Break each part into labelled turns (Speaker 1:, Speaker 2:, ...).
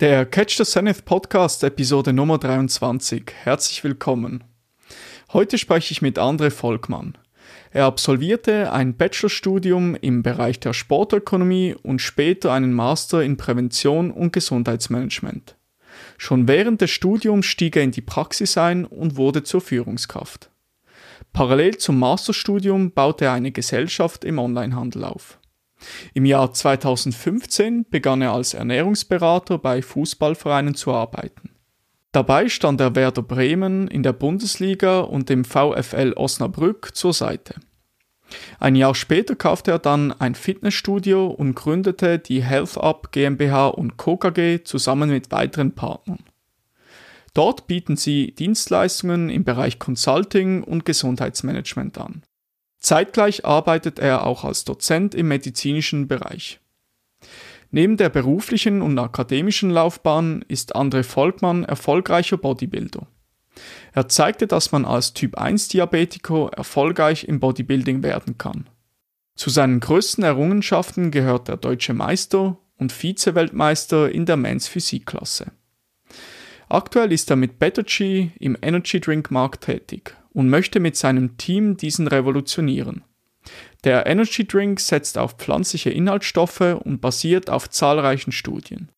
Speaker 1: Der Catch the Zenith Podcast Episode Nummer 23. Herzlich willkommen. Heute spreche ich mit André Volkmann. Er absolvierte ein Bachelorstudium im Bereich der Sportökonomie und später einen Master in Prävention und Gesundheitsmanagement. Schon während des Studiums stieg er in die Praxis ein und wurde zur Führungskraft. Parallel zum Masterstudium baute er eine Gesellschaft im Onlinehandel auf. Im Jahr 2015 begann er als Ernährungsberater bei Fußballvereinen zu arbeiten. Dabei stand er Werder Bremen in der Bundesliga und dem VfL Osnabrück zur Seite. Ein Jahr später kaufte er dann ein Fitnessstudio und gründete die Health Up GmbH und Co. KG zusammen mit weiteren Partnern. Dort bieten sie Dienstleistungen im Bereich Consulting und Gesundheitsmanagement an. Zeitgleich arbeitet er auch als Dozent im medizinischen Bereich. Neben der beruflichen und akademischen Laufbahn ist André Volkmann erfolgreicher Bodybuilder. Er zeigte, dass man als Typ 1 Diabetiker erfolgreich im Bodybuilding werden kann. Zu seinen größten Errungenschaften gehört der deutsche Meister und Vize-Weltmeister in der Men's Physikklasse. Aktuell ist er mit Bettergy im Energy Drink Markt tätig und möchte mit seinem Team diesen revolutionieren. Der Energy Drink setzt auf pflanzliche Inhaltsstoffe und basiert auf zahlreichen Studien.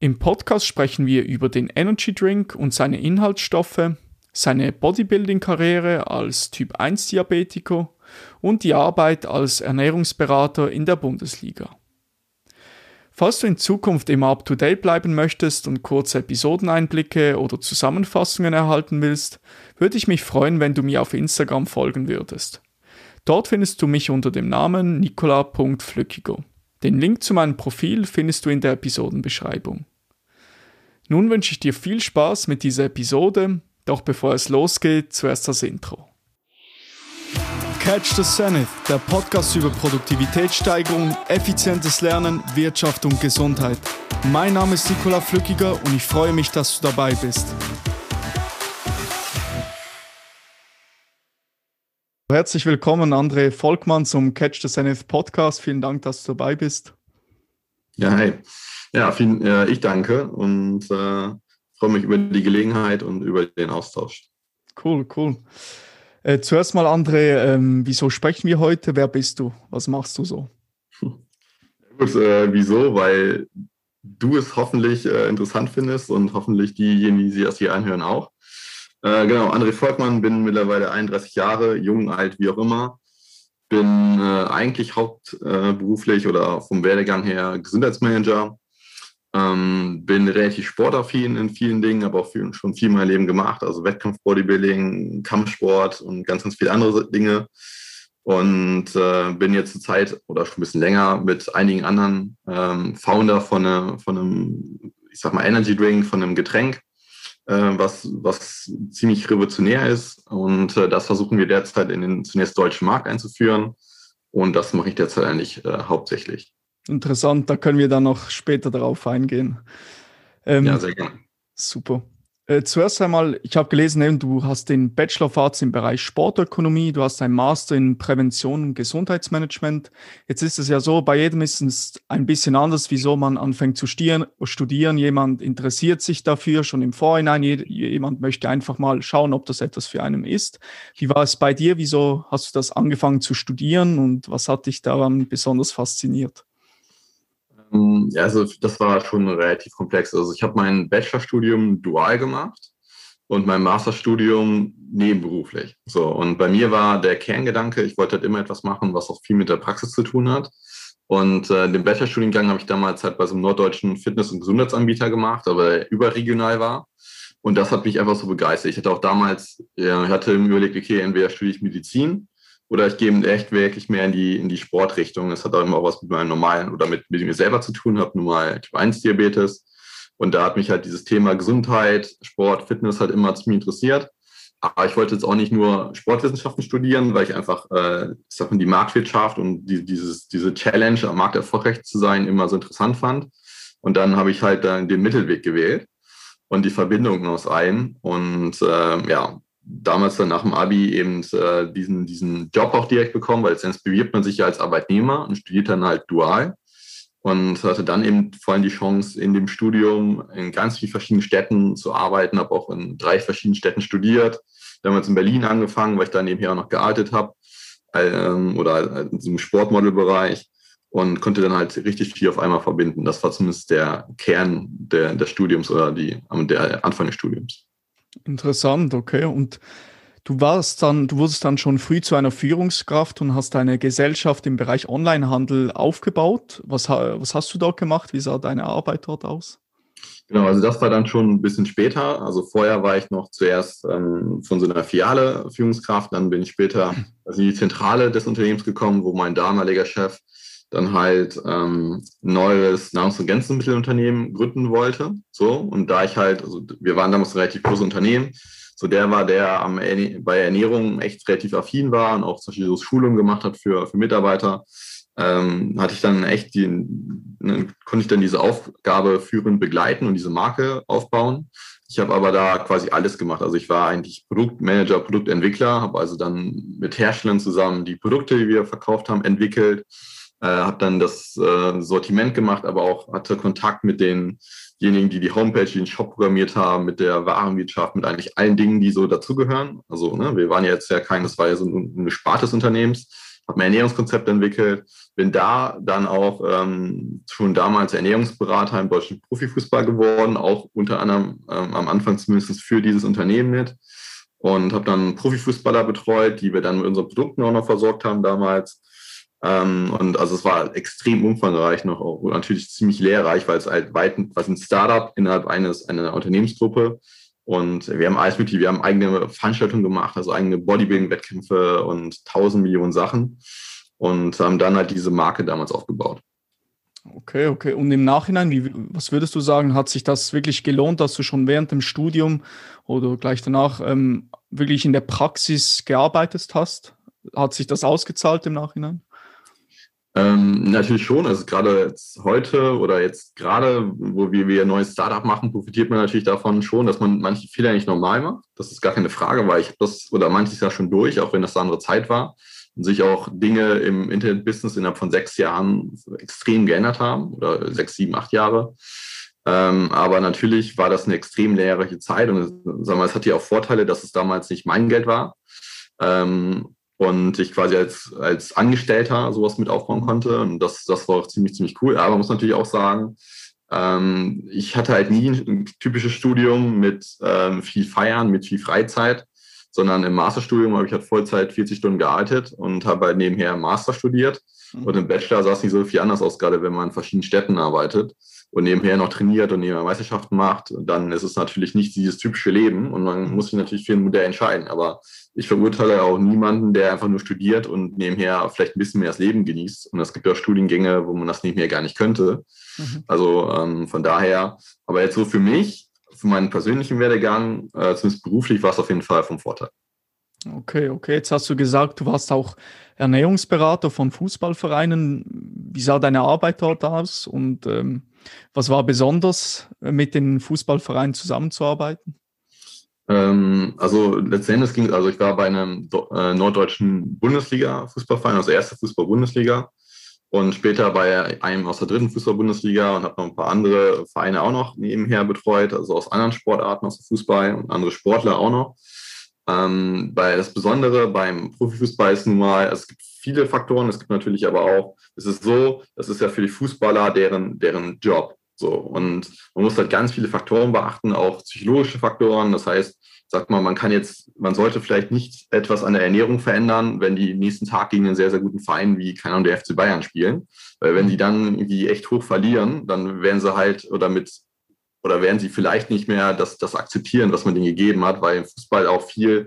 Speaker 1: Im Podcast sprechen wir über den Energy Drink und seine Inhaltsstoffe, seine Bodybuilding-Karriere als Typ 1 Diabetiker und die Arbeit als Ernährungsberater in der Bundesliga. Falls du in Zukunft immer up-to-date bleiben möchtest und kurze Episodeneinblicke oder Zusammenfassungen erhalten willst, würde ich mich freuen, wenn du mir auf Instagram folgen würdest. Dort findest du mich unter dem Namen nicola.flückiger. Den Link zu meinem Profil findest du in der Episodenbeschreibung. Nun wünsche ich dir viel Spaß mit dieser Episode, doch bevor es losgeht, zuerst das Intro. Catch the Zenith, der Podcast über Produktivitätssteigerung, effizientes Lernen, Wirtschaft und Gesundheit. Mein Name ist Nikola Flückiger und ich freue mich, dass du dabei bist. Herzlich willkommen, André Volkmann, zum Catch the Zenith Podcast. Vielen Dank, dass du dabei bist.
Speaker 2: Ja, hey. Ja, vielen, äh, ich danke und äh, freue mich über die Gelegenheit und über den Austausch.
Speaker 1: Cool, cool. Äh, zuerst mal, André, ähm, wieso sprechen wir heute? Wer bist du? Was machst du so?
Speaker 2: Gut, äh, wieso? Weil du es hoffentlich äh, interessant findest und hoffentlich diejenigen, die das hier anhören, auch. Äh, genau, André Volkmann, bin mittlerweile 31 Jahre, jung, alt, wie auch immer. Bin äh, eigentlich hauptberuflich oder vom Werdegang her Gesundheitsmanager ähm, bin relativ sportaffin in vielen Dingen, aber auch viel, schon viel in meinem Leben gemacht. Also Wettkampf, Bodybuilding, Kampfsport und ganz, ganz viele andere Dinge. Und äh, bin jetzt zur Zeit oder schon ein bisschen länger mit einigen anderen ähm, Founder von, eine, von einem, ich sag mal, Energy Drink, von einem Getränk, äh, was, was ziemlich revolutionär ist. Und äh, das versuchen wir derzeit in den zunächst deutschen Markt einzuführen. Und das mache ich derzeit eigentlich äh, hauptsächlich.
Speaker 1: Interessant, da können wir dann noch später darauf eingehen.
Speaker 2: Ähm, ja, sehr gerne.
Speaker 1: Super. Äh, zuerst einmal, ich habe gelesen, eben, du hast den Bachelor of Arts im Bereich Sportökonomie, du hast einen Master in Prävention und Gesundheitsmanagement. Jetzt ist es ja so, bei jedem ist es ein bisschen anders, wieso man anfängt zu studieren. studieren. Jemand interessiert sich dafür schon im Vorhinein, jemand möchte einfach mal schauen, ob das etwas für einen ist. Wie war es bei dir? Wieso hast du das angefangen zu studieren und was hat dich daran besonders fasziniert?
Speaker 2: Ähm, ja, also das war schon relativ komplex. Also ich habe mein Bachelorstudium dual gemacht und mein Masterstudium nebenberuflich. So, und bei mir war der Kerngedanke, ich wollte halt immer etwas machen, was auch viel mit der Praxis zu tun hat. Und äh, den Bachelorstudiengang habe ich damals halt bei so einem norddeutschen Fitness- und Gesundheitsanbieter gemacht, aber überregional war. Und das hat mich einfach so begeistert. Ich hatte auch damals, ja, ich hatte mir überlegt, okay, entweder studiere ich Medizin oder ich gehe echt wirklich mehr in die, in die Sportrichtung. Das hat auch immer was mit meinem normalen oder mit, mit mir selber zu tun, habe nun mal Typ 1 Diabetes. Und da hat mich halt dieses Thema Gesundheit, Sport, Fitness halt immer ziemlich interessiert. Aber ich wollte jetzt auch nicht nur Sportwissenschaften studieren, weil ich einfach, äh, ich sag mal, die Marktwirtschaft und die, dieses, diese Challenge, am Markt erfolgreich zu sein, immer so interessant fand. Und dann habe ich halt dann den Mittelweg gewählt und die Verbindung aus einem. Und äh, ja, damals dann nach dem Abi eben äh, diesen, diesen Job auch direkt bekommen, weil sonst bewirbt man sich ja als Arbeitnehmer und studiert dann halt dual. und hatte dann eben vor allem die Chance, in dem Studium in ganz vielen verschiedenen Städten zu arbeiten, habe auch in drei verschiedenen Städten studiert, damals in Berlin angefangen, weil ich da nebenher auch noch gearbeitet habe ähm, oder diesem Sportmodelbereich und konnte dann halt richtig viel auf einmal verbinden. Das war zumindest der Kern der, des Studiums oder die, der Anfang des Studiums.
Speaker 1: Interessant, okay. Und du warst dann, du wurdest dann schon früh zu einer Führungskraft und hast eine Gesellschaft im Bereich Onlinehandel aufgebaut. Was, was hast du dort gemacht? Wie sah deine Arbeit dort aus?
Speaker 2: Genau, also das war dann schon ein bisschen später. Also vorher war ich noch zuerst ähm, von so einer Filiale Führungskraft, dann bin ich später also in die Zentrale des Unternehmens gekommen, wo mein damaliger Chef dann halt ähm, neues Nahrungs- und Gänsemittelunternehmen gründen wollte. So, und da ich halt, also wir waren damals ein relativ großes Unternehmen, so der war, der am, bei Ernährung echt relativ affin war und auch zum Beispiel so Schulungen gemacht hat für, für Mitarbeiter, ähm, hatte ich dann echt die, ne, konnte ich dann diese Aufgabe führend begleiten und diese Marke aufbauen. Ich habe aber da quasi alles gemacht. Also ich war eigentlich Produktmanager, Produktentwickler, habe also dann mit Herstellern zusammen die Produkte, die wir verkauft haben, entwickelt äh, habe dann das äh, Sortiment gemacht, aber auch hatte Kontakt mit denjenigen, die die Homepage, die den Shop programmiert haben, mit der Warenwirtschaft, mit eigentlich allen Dingen, die so dazugehören. Also ne, wir waren ja jetzt ja kein, so ein, Spart des Unternehmens, habe ein Ernährungskonzept entwickelt, bin da dann auch ähm, schon damals Ernährungsberater im deutschen Profifußball geworden, auch unter anderem ähm, am Anfang zumindest für dieses Unternehmen mit und habe dann Profifußballer betreut, die wir dann mit unseren Produkten auch noch versorgt haben damals ähm, und also es war extrem umfangreich noch und natürlich ziemlich lehrreich, weil es halt weit, was ein Startup innerhalb eines einer Unternehmensgruppe und wir haben alles mit, wir haben eigene Veranstaltungen gemacht, also eigene Bodybuilding-Wettkämpfe und tausend Millionen Sachen und haben dann halt diese Marke damals aufgebaut.
Speaker 1: Okay, okay. Und im Nachhinein, wie, was würdest du sagen, hat sich das wirklich gelohnt, dass du schon während dem Studium oder gleich danach ähm, wirklich in der Praxis gearbeitet hast? Hat sich das ausgezahlt im Nachhinein?
Speaker 2: Ähm, natürlich schon. Also gerade jetzt heute oder jetzt gerade, wo wir, wir ein neues Startup machen, profitiert man natürlich davon schon, dass man manche Fehler nicht normal macht. Das ist gar keine Frage, weil ich das oder manches ja schon durch, auch wenn das eine andere Zeit war und sich auch Dinge im Internet-Business innerhalb von sechs Jahren extrem geändert haben oder sechs, sieben, acht Jahre. Ähm, aber natürlich war das eine extrem lehrreiche Zeit und sagen wir, es hatte ja auch Vorteile, dass es damals nicht mein Geld war. Ähm, und ich quasi als, als Angestellter sowas mit aufbauen konnte. Und das, das war auch ziemlich, ziemlich cool. Aber man muss natürlich auch sagen, ähm, ich hatte halt nie ein typisches Studium mit ähm, viel Feiern, mit viel Freizeit, sondern im Masterstudium habe ich halt Vollzeit 40 Stunden gearbeitet und habe halt nebenher Master studiert. Mhm. Und im Bachelor sah es nicht so viel anders aus, gerade wenn man in verschiedenen Städten arbeitet und nebenher noch trainiert und nebenher Meisterschaften macht, dann ist es natürlich nicht dieses typische Leben und man muss sich natürlich für ein Modell entscheiden. Aber ich verurteile auch niemanden, der einfach nur studiert und nebenher vielleicht ein bisschen mehr das Leben genießt. Und es gibt ja Studiengänge, wo man das nebenher gar nicht könnte. Mhm. Also ähm, von daher, aber jetzt so für mich, für meinen persönlichen Werdegang, äh, zumindest beruflich, war es auf jeden Fall vom Vorteil.
Speaker 1: Okay, okay. Jetzt hast du gesagt, du warst auch Ernährungsberater von Fußballvereinen. Wie sah deine Arbeit dort aus? Und ähm, was war besonders, äh, mit den Fußballvereinen zusammenzuarbeiten?
Speaker 2: Ähm, also letztendlich ging, also ich war bei einem äh, norddeutschen Bundesliga-Fußballverein, also erste Fußball-Bundesliga und später bei einem aus der dritten Fußball-Bundesliga und habe noch ein paar andere Vereine auch noch nebenher betreut, also aus anderen Sportarten, aus dem Fußball und andere Sportler auch noch. Ähm, weil das Besondere beim Profifußball ist nun mal, es gibt viele Faktoren, es gibt natürlich aber auch, es ist so, das ist ja für die Fußballer deren, deren Job. So, und man muss halt ganz viele Faktoren beachten, auch psychologische Faktoren. Das heißt, sagt man, man kann jetzt, man sollte vielleicht nicht etwas an der Ernährung verändern, wenn die nächsten Tag gegen einen sehr, sehr guten Verein wie, keine Ahnung, der FC Bayern spielen. Weil wenn die dann irgendwie echt hoch verlieren, dann werden sie halt oder mit oder werden sie vielleicht nicht mehr das, das akzeptieren, was man denen gegeben hat, weil im Fußball auch viel,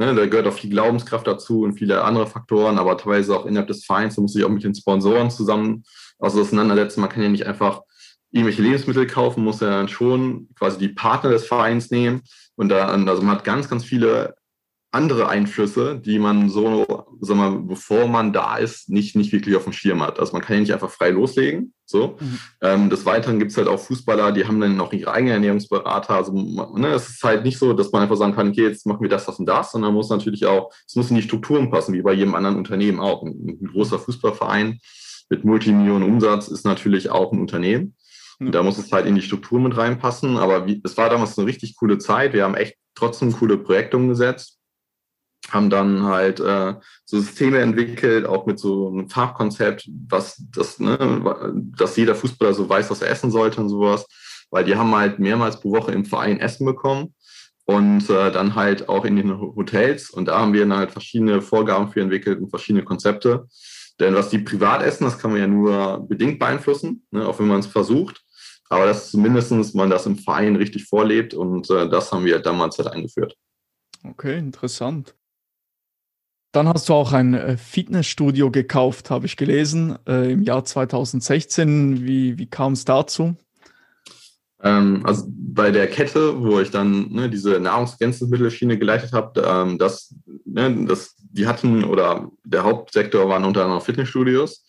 Speaker 2: ne, da gehört auch viel Glaubenskraft dazu und viele andere Faktoren, aber teilweise auch innerhalb des Vereins, da muss sich auch mit den Sponsoren zusammen auseinandersetzen. Man kann ja nicht einfach irgendwelche Lebensmittel kaufen, muss ja dann schon quasi die Partner des Vereins nehmen. Und da, also man hat ganz, ganz viele andere Einflüsse, die man so, sag mal, bevor man da ist, nicht, nicht wirklich auf dem Schirm hat. Also man kann ja nicht einfach frei loslegen. So. Mhm. Ähm, des Weiteren gibt es halt auch Fußballer, die haben dann noch ihre eigenen Ernährungsberater. Also ne, es ist halt nicht so, dass man einfach sagen kann, okay, jetzt machen wir das, das und das, sondern muss natürlich auch, es muss in die Strukturen passen, wie bei jedem anderen Unternehmen auch. Ein, ein großer Fußballverein mit Multimillionen Umsatz ist natürlich auch ein Unternehmen. Und da muss es halt in die Struktur mit reinpassen. Aber wie, es war damals eine richtig coole Zeit. Wir haben echt trotzdem coole Projekte umgesetzt. Haben dann halt äh, so Systeme entwickelt, auch mit so einem Farbkonzept, was das, ne, dass jeder Fußballer so weiß, was er essen sollte und sowas. Weil die haben halt mehrmals pro Woche im Verein Essen bekommen und äh, dann halt auch in den Hotels. Und da haben wir dann halt verschiedene Vorgaben für entwickelt und verschiedene Konzepte. Denn was die privat essen, das kann man ja nur bedingt beeinflussen, ne, auch wenn man es versucht. Aber dass zumindest man das im Verein richtig vorlebt und äh, das haben wir damals halt eingeführt.
Speaker 1: Okay, interessant. Dann hast du auch ein äh, Fitnessstudio gekauft, habe ich gelesen, äh, im Jahr 2016. Wie, wie kam es dazu?
Speaker 2: Ähm, also bei der Kette, wo ich dann ne, diese Nahrungsergänzungsmittelschiene geleitet habe, ähm, das, ne, das, die hatten oder der Hauptsektor waren unter anderem Fitnessstudios.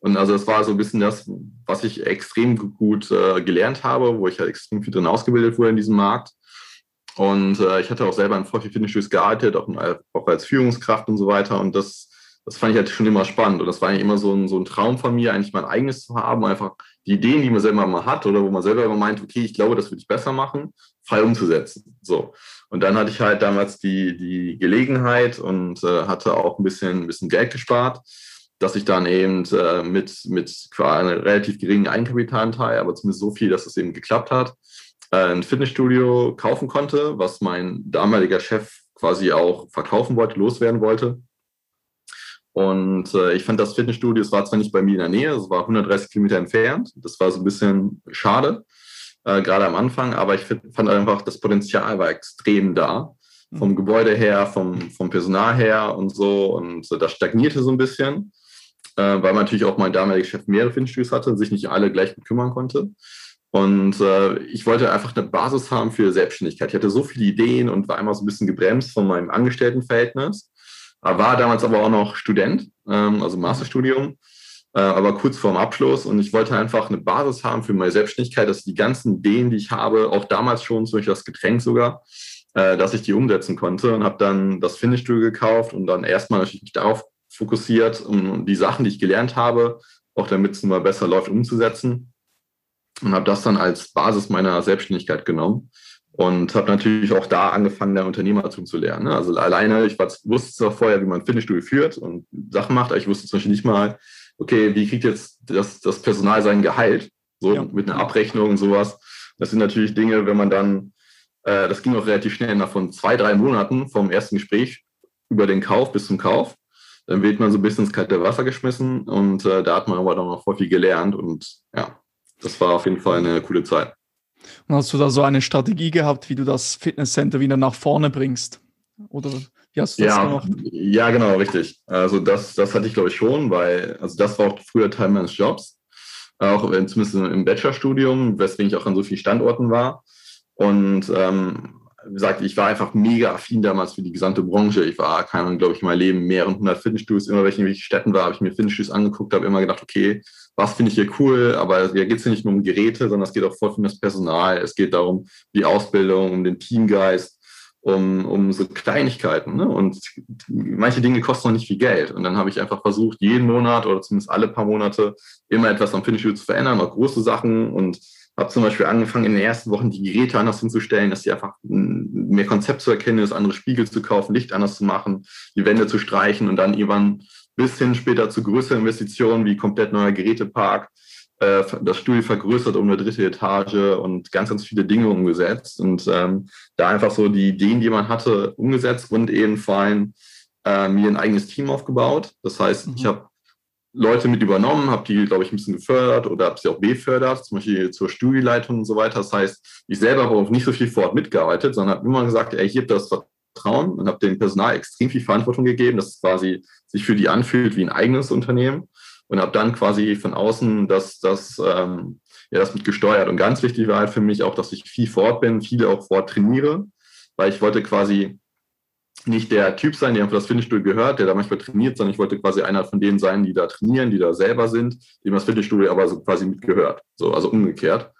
Speaker 2: Und also das war so ein bisschen das, was ich extrem gut äh, gelernt habe, wo ich halt extrem viel drin ausgebildet wurde in diesem Markt. Und äh, ich hatte auch selber in viel Fitnessstudios gearbeitet, auch, auch, als Führungskraft und so weiter. Und das, das fand ich halt schon immer spannend. Und das war eigentlich immer so ein, so ein Traum von mir, eigentlich mein eigenes zu haben, einfach die Ideen, die man selber mal hat oder wo man selber immer meint, okay, ich glaube, das würde ich besser machen, frei umzusetzen. So. Und dann hatte ich halt damals die, die Gelegenheit und äh, hatte auch ein bisschen, ein bisschen Geld gespart dass ich dann eben äh, mit, mit einem relativ geringen Eigenkapitalanteil, aber zumindest so viel, dass es eben geklappt hat, äh, ein Fitnessstudio kaufen konnte, was mein damaliger Chef quasi auch verkaufen wollte, loswerden wollte. Und äh, ich fand das Fitnessstudio, es war zwar nicht bei mir in der Nähe, es war 130 Kilometer entfernt. Das war so ein bisschen schade, äh, gerade am Anfang, aber ich fand einfach, das Potenzial war extrem da. Vom mhm. Gebäude her, vom, vom Personal her und so. Und das stagnierte so ein bisschen äh, weil man natürlich auch mein damaliger Chef mehrere Fitnessstudios hatte sich nicht alle gleich kümmern konnte. Und äh, ich wollte einfach eine Basis haben für Selbstständigkeit. Ich hatte so viele Ideen und war immer so ein bisschen gebremst von meinem Angestelltenverhältnis. War damals aber auch noch Student, ähm, also Masterstudium, äh, aber kurz vorm Abschluss. Und ich wollte einfach eine Basis haben für meine Selbstständigkeit, dass die ganzen Ideen, die ich habe, auch damals schon, zum Beispiel das Getränk sogar, äh, dass ich die umsetzen konnte und habe dann das Fitnessstudio gekauft und dann erstmal natürlich mich darauf fokussiert, um die Sachen, die ich gelernt habe, auch damit es mal besser läuft, umzusetzen. Und habe das dann als Basis meiner Selbstständigkeit genommen und habe natürlich auch da angefangen, der Unternehmertum zu lernen. Ne? Also alleine, ich wusste zwar vorher, wie man Fitnessstudio führt und Sachen macht, aber ich wusste zum Beispiel nicht mal, okay, wie kriegt jetzt das, das Personal sein Gehalt? So ja. mit einer Abrechnung und sowas. Das sind natürlich Dinge, wenn man dann, äh, das ging auch relativ schnell nach von zwei, drei Monaten vom ersten Gespräch über den Kauf bis zum Kauf dann wird man so ein bisschen ins kalte Wasser geschmissen und äh, da hat man aber dann noch voll viel gelernt und ja, das war auf jeden Fall eine coole Zeit.
Speaker 1: Und hast du da so eine Strategie gehabt, wie du das Fitnesscenter wieder nach vorne bringst? Oder wie hast du
Speaker 2: das ja, gemacht? Ja, genau, richtig. Also das, das hatte ich glaube ich schon, weil, also das war auch früher Teil meines Jobs, auch zumindest im Bachelorstudium, weswegen ich auch an so vielen Standorten war. Und ähm, gesagt, ich war einfach mega affin damals für die gesamte Branche. Ich war, keine Ahnung, glaube ich, in meinem Leben mehreren hundert Fitnessstudios, immer welche in welchen Städten war, habe ich mir Fitnessstudios angeguckt, habe immer gedacht, okay, was finde ich hier cool, aber hier geht es ja nicht nur um Geräte, sondern es geht auch voll um das Personal, es geht darum, die Ausbildung, um den Teamgeist, um, um so Kleinigkeiten. Ne? Und manche Dinge kosten noch nicht viel Geld. Und dann habe ich einfach versucht, jeden Monat oder zumindest alle paar Monate immer etwas am Fitnessstudio zu verändern, auch große Sachen und habe zum Beispiel angefangen, in den ersten Wochen die Geräte anders hinzustellen, dass sie einfach mehr Konzept zu erkennen ist, andere Spiegel zu kaufen, Licht anders zu machen, die Wände zu streichen und dann irgendwann bis hin später zu größeren Investitionen wie komplett neuer Gerätepark, äh, das Studio vergrößert um eine dritte Etage und ganz, ganz viele Dinge umgesetzt und ähm, da einfach so die Ideen, die man hatte, umgesetzt und eben vor allem äh, mir ein eigenes Team aufgebaut. Das heißt, mhm. ich habe Leute mit übernommen, habe die, glaube ich, ein bisschen gefördert oder habe sie auch befördert, zum Beispiel zur Studieleitung und so weiter. Das heißt, ich selber habe auch nicht so viel vor Ort mitgearbeitet, sondern habe immer gesagt, ey, hier habt das Vertrauen und habe dem Personal extrem viel Verantwortung gegeben, dass es quasi sich für die anfühlt wie ein eigenes Unternehmen und habe dann quasi von außen das, das, ähm, ja, das mit gesteuert. Und ganz wichtig war halt für mich auch, dass ich viel vor Ort bin, viele auch vor Ort trainiere, weil ich wollte quasi nicht der Typ sein, der für das Fitnessstudio gehört, der da manchmal trainiert, sondern ich wollte quasi einer von denen sein, die da trainieren, die da selber sind, dem das Fitnessstudio aber so quasi mitgehört. So, also umgekehrt.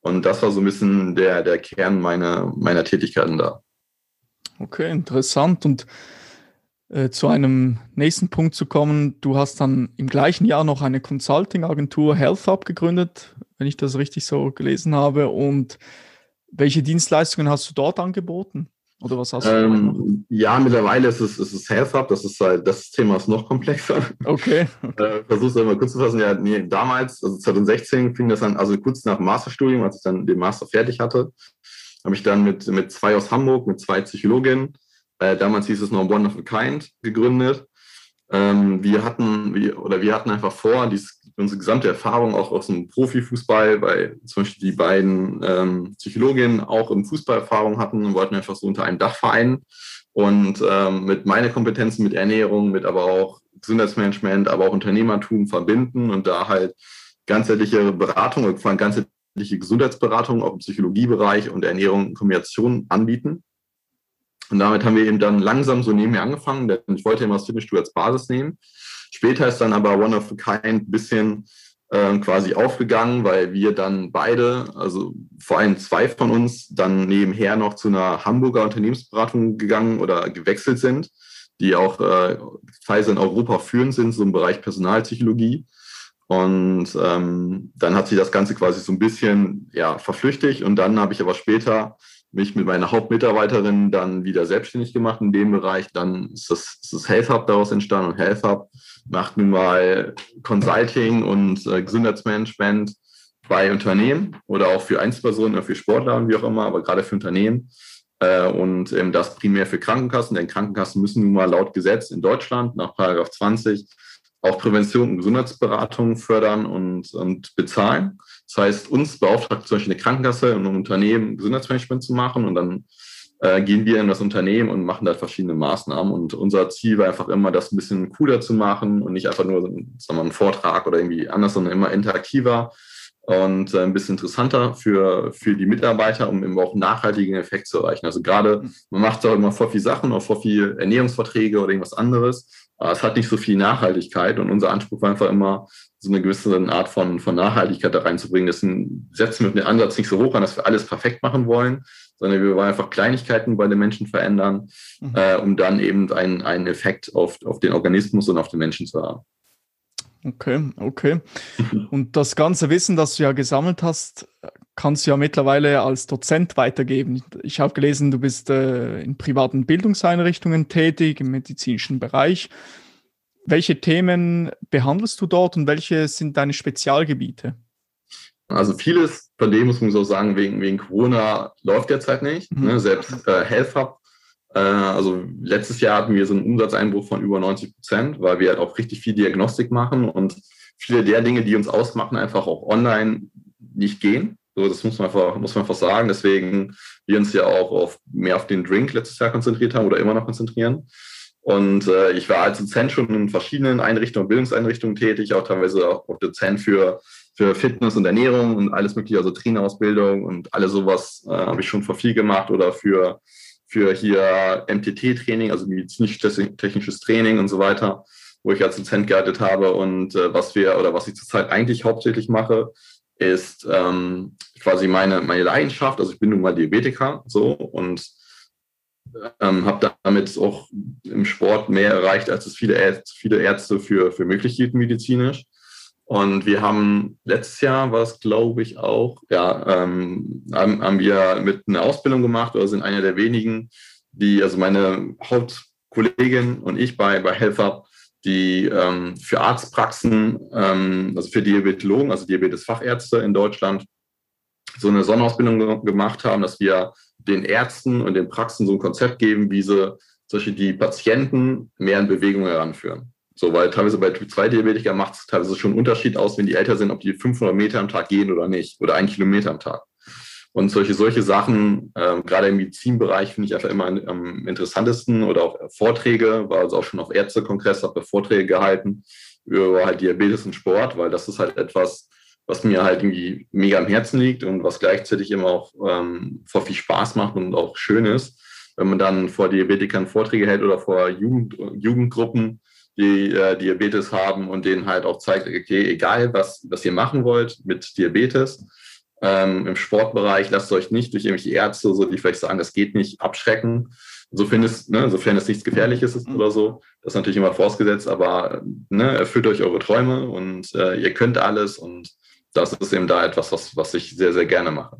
Speaker 2: Und das war so ein bisschen der, der Kern meiner, meiner Tätigkeiten da.
Speaker 1: Okay, interessant. Und äh, zu einem nächsten Punkt zu kommen. Du hast dann im gleichen Jahr noch eine Consulting-Agentur Health Hub gegründet, wenn ich das richtig so gelesen habe. Und welche Dienstleistungen hast du dort angeboten? Oder was hast du?
Speaker 2: Ähm, ja, mittlerweile ist es, ist es Health Hub. Das ist halt, das Thema ist noch komplexer.
Speaker 1: Okay. okay.
Speaker 2: Äh, Versuch's einmal kurz zu fassen. Ja, nee, damals, also 2016 fing das an, also kurz nach dem Masterstudium, als ich dann den Master fertig hatte, habe ich dann mit, mit zwei aus Hamburg, mit zwei Psychologinnen, äh, damals hieß es noch One of a Kind, gegründet. Ähm, wir hatten, wir, oder wir hatten einfach vor, dies, unsere gesamte Erfahrung auch aus dem Profifußball, weil zum Beispiel die beiden ähm, Psychologinnen auch im Fußball Erfahrung hatten und wollten einfach so unter einem Dach vereinen. Und ähm, mit meiner Kompetenzen, mit Ernährung, mit aber auch Gesundheitsmanagement, aber auch Unternehmertum verbinden und da halt ganzheitliche Beratung, vor allem ganzheitliche Gesundheitsberatung auch im Psychologiebereich und Ernährung in Kombination anbieten. Und damit haben wir eben dann langsam so nebenher angefangen, denn ich wollte immer das Fitnessstudio als Basis nehmen. Später ist dann aber One of a Kind ein bisschen äh, quasi aufgegangen, weil wir dann beide, also vor allem zwei von uns, dann nebenher noch zu einer Hamburger Unternehmensberatung gegangen oder gewechselt sind, die auch äh, teilweise in Europa führend sind, so im Bereich Personalpsychologie. Und ähm, dann hat sich das Ganze quasi so ein bisschen ja, verflüchtigt. Und dann habe ich aber später mich mit meiner Hauptmitarbeiterin dann wieder selbstständig gemacht in dem Bereich. Dann ist das, ist das Health Hub daraus entstanden und Health Hub macht nun mal Consulting und äh, Gesundheitsmanagement bei Unternehmen oder auch für Einzelpersonen oder für Sportler und wie auch immer, aber gerade für Unternehmen. Äh, und ähm, das primär für Krankenkassen, denn Krankenkassen müssen nun mal laut Gesetz in Deutschland nach Paragraph 20 auch Prävention und Gesundheitsberatung fördern und, und bezahlen. Das heißt, uns beauftragt zum Beispiel eine Krankenkasse und ein Unternehmen Gesundheitsmanagement zu machen und dann äh, gehen wir in das Unternehmen und machen da verschiedene Maßnahmen. Und unser Ziel war einfach immer, das ein bisschen cooler zu machen und nicht einfach nur sagen wir, einen Vortrag oder irgendwie anders, sondern immer interaktiver und äh, ein bisschen interessanter für, für die Mitarbeiter, um eben auch nachhaltigen Effekt zu erreichen. Also gerade, man macht auch immer vor viel Sachen, auch vor viel Ernährungsverträge oder irgendwas anderes. Aber es hat nicht so viel Nachhaltigkeit und unser Anspruch war einfach immer, so eine gewisse Art von, von Nachhaltigkeit da reinzubringen. Deswegen setzen wir den Ansatz nicht so hoch an, dass wir alles perfekt machen wollen, sondern wir wollen einfach Kleinigkeiten bei den Menschen verändern, mhm. äh, um dann eben einen, einen Effekt auf, auf den Organismus und auf den Menschen zu haben.
Speaker 1: Okay, okay. Und das ganze Wissen, das du ja gesammelt hast, kannst du ja mittlerweile als Dozent weitergeben. Ich habe gelesen, du bist äh, in privaten Bildungseinrichtungen tätig, im medizinischen Bereich. Welche Themen behandelst du dort und welche sind deine Spezialgebiete?
Speaker 2: Also vieles von dem muss man so sagen, wegen, wegen Corona läuft derzeit nicht. Mhm. Ne? Selbst äh, Health Hub, also letztes Jahr hatten wir so einen Umsatzeinbruch von über 90 Prozent, weil wir halt auch richtig viel Diagnostik machen und viele der Dinge, die uns ausmachen, einfach auch online nicht gehen. So, das muss man einfach, muss man einfach sagen. Deswegen wir uns ja auch auf, mehr auf den Drink letztes Jahr konzentriert haben oder immer noch konzentrieren. Und äh, ich war als Dozent schon in verschiedenen Einrichtungen, Bildungseinrichtungen tätig, auch teilweise auch Dozent für, für Fitness und Ernährung und alles mögliche, also Trainerausbildung und alles sowas äh, habe ich schon vor viel gemacht oder für, für hier MTT-Training, also medizinisch-technisches Training und so weiter, wo ich als Dozent gearbeitet habe. Und äh, was wir oder was ich zurzeit eigentlich hauptsächlich mache, ist ähm, quasi meine, meine Leidenschaft. Also ich bin nun mal Diabetiker so und ähm, habe damit auch im Sport mehr erreicht, als es viele Ärzte, viele Ärzte für, für möglich hielten medizinisch. Und wir haben letztes Jahr war es, glaube ich, auch, ja, ähm, haben, haben wir mit einer Ausbildung gemacht oder sind einer der wenigen, die, also meine Hauptkollegin und ich bei, bei HealthUp, die ähm, für Arztpraxen, ähm, also für Diabetologen, also Diabetesfachärzte in Deutschland, so eine Sonderausbildung gemacht haben, dass wir den Ärzten und den Praxen so ein Konzept geben, wie sie solche die Patienten mehr in Bewegung heranführen. So, weil teilweise bei Typ 2 Diabetiker macht es teilweise schon einen Unterschied aus, wenn die älter sind, ob die 500 Meter am Tag gehen oder nicht oder ein Kilometer am Tag. Und solche, solche Sachen, äh, gerade im Medizinbereich, finde ich einfach immer am interessantesten oder auch Vorträge, war also auch schon auf Ärztekongress, habe Vorträge gehalten über halt Diabetes und Sport, weil das ist halt etwas, was mir halt irgendwie mega am Herzen liegt und was gleichzeitig immer auch ähm, vor viel Spaß macht und auch schön ist, wenn man dann vor Diabetikern Vorträge hält oder vor Jugend, Jugendgruppen, die äh, Diabetes haben und denen halt auch zeigt, okay, egal was, was ihr machen wollt mit Diabetes, ähm, im Sportbereich lasst euch nicht durch irgendwelche Ärzte, so die vielleicht sagen, das geht nicht, abschrecken, Sofern es, ne, sofern es nichts Gefährliches ist mhm. oder so, das ist natürlich immer vorausgesetzt, aber ne, erfüllt euch eure Träume und äh, ihr könnt alles und das ist eben da etwas, was, was ich sehr, sehr gerne mache.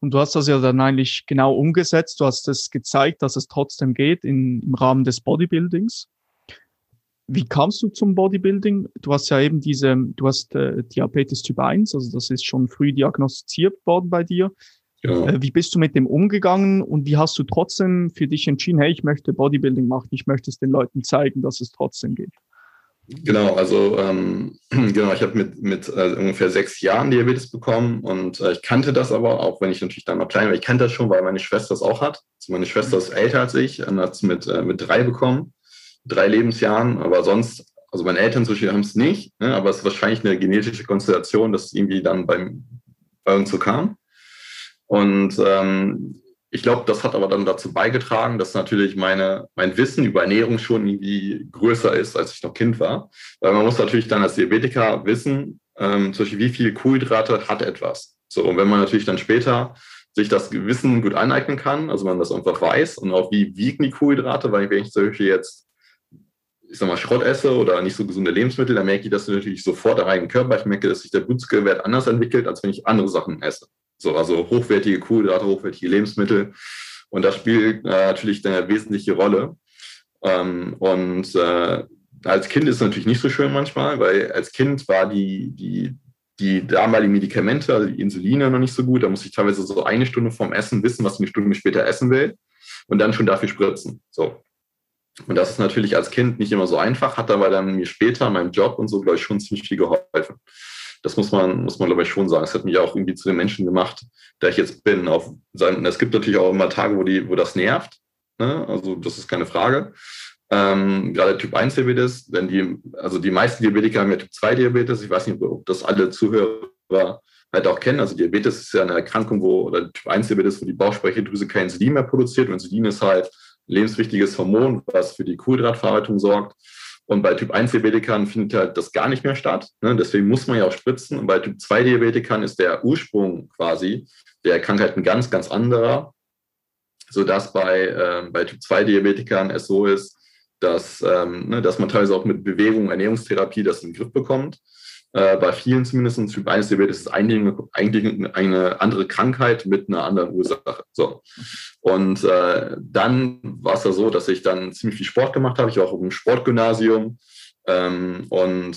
Speaker 1: Und du hast das ja dann eigentlich genau umgesetzt. Du hast es gezeigt, dass es trotzdem geht in, im Rahmen des Bodybuildings. Wie kamst du zum Bodybuilding? Du hast ja eben diese, du hast äh, Diabetes Typ 1, also das ist schon früh diagnostiziert worden bei dir. Ja. Äh, wie bist du mit dem umgegangen und wie hast du trotzdem für dich entschieden, hey, ich möchte Bodybuilding machen, ich möchte es den Leuten zeigen, dass es trotzdem geht?
Speaker 2: Genau, also ähm, genau, ich habe mit, mit äh, ungefähr sechs Jahren Diabetes bekommen und äh, ich kannte das aber, auch wenn ich natürlich dann noch klein war, ich kannte das schon, weil meine Schwester es auch hat. Also meine Schwester ist älter als ich und hat es mit, äh, mit drei bekommen, drei Lebensjahren, aber sonst, also meine Eltern zum Beispiel haben es nicht, ne, aber es ist wahrscheinlich eine genetische Konstellation, dass es irgendwie dann beim, bei uns so kam. Und ähm, ich glaube, das hat aber dann dazu beigetragen, dass natürlich meine, mein Wissen über Ernährung schon irgendwie größer ist, als ich noch Kind war. Weil man muss natürlich dann als Diabetiker wissen, ähm, zum Beispiel, wie viel Kohlenhydrate hat etwas. So, und wenn man natürlich dann später sich das Wissen gut aneignen kann, also man das einfach weiß und auch wie wiegen die Kohlenhydrate, weil wenn ich zum Beispiel jetzt, ich sag mal, Schrott esse oder nicht so gesunde Lebensmittel, dann merke ich das natürlich sofort im eigenen Körper. Ich merke, dass sich der Blutzuckerwert anders entwickelt, als wenn ich andere Sachen esse. So, also hochwertige Kohlenhydrate, hochwertige Lebensmittel. Und das spielt äh, natürlich eine wesentliche Rolle. Ähm, und äh, als Kind ist es natürlich nicht so schön manchmal, weil als Kind war die, die, die damaligen Medikamente, also die Insuline, noch nicht so gut. Da muss ich teilweise so eine Stunde vorm Essen wissen, was ich eine Stunde später essen will und dann schon dafür spritzen. So. Und das ist natürlich als Kind nicht immer so einfach, hat aber dann mir später in meinem Job und so, glaube ich, schon ziemlich viel geholfen. Das muss man, muss man, glaube ich, schon sagen. Es hat mich auch irgendwie zu den Menschen gemacht, der ich jetzt bin. Auf es gibt natürlich auch immer Tage, wo, die, wo das nervt. Ne? Also, das ist keine Frage. Ähm, gerade Typ 1 Diabetes, denn die, also die meisten Diabetiker haben ja Typ 2 Diabetes. Ich weiß nicht, ob das alle Zuhörer halt auch kennen. Also Diabetes ist ja eine Erkrankung, wo, oder Typ 1 Diabetes, wo die Bauchspeicheldrüse kein Insulin mehr produziert. Und Insulin ist halt lebenswichtiges Hormon, was für die Kohlenhydratverarbeitung sorgt. Und bei Typ 1 Diabetikern findet halt das gar nicht mehr statt. Ne? Deswegen muss man ja auch spritzen. Und bei Typ 2 Diabetikern ist der Ursprung quasi der Krankheit ein ganz, ganz anderer. Sodass bei, äh, bei Typ 2 Diabetikern es so ist, dass, ähm, ne, dass man teilweise auch mit Bewegung, Ernährungstherapie das in den Griff bekommt. Äh, bei vielen zumindest Typ 1 Diabetes ist eigentlich, eigentlich eine andere Krankheit mit einer anderen Ursache. So. Und äh, dann war es ja so, dass ich dann ziemlich viel Sport gemacht habe. Ich war auch im Sportgymnasium. Ähm, und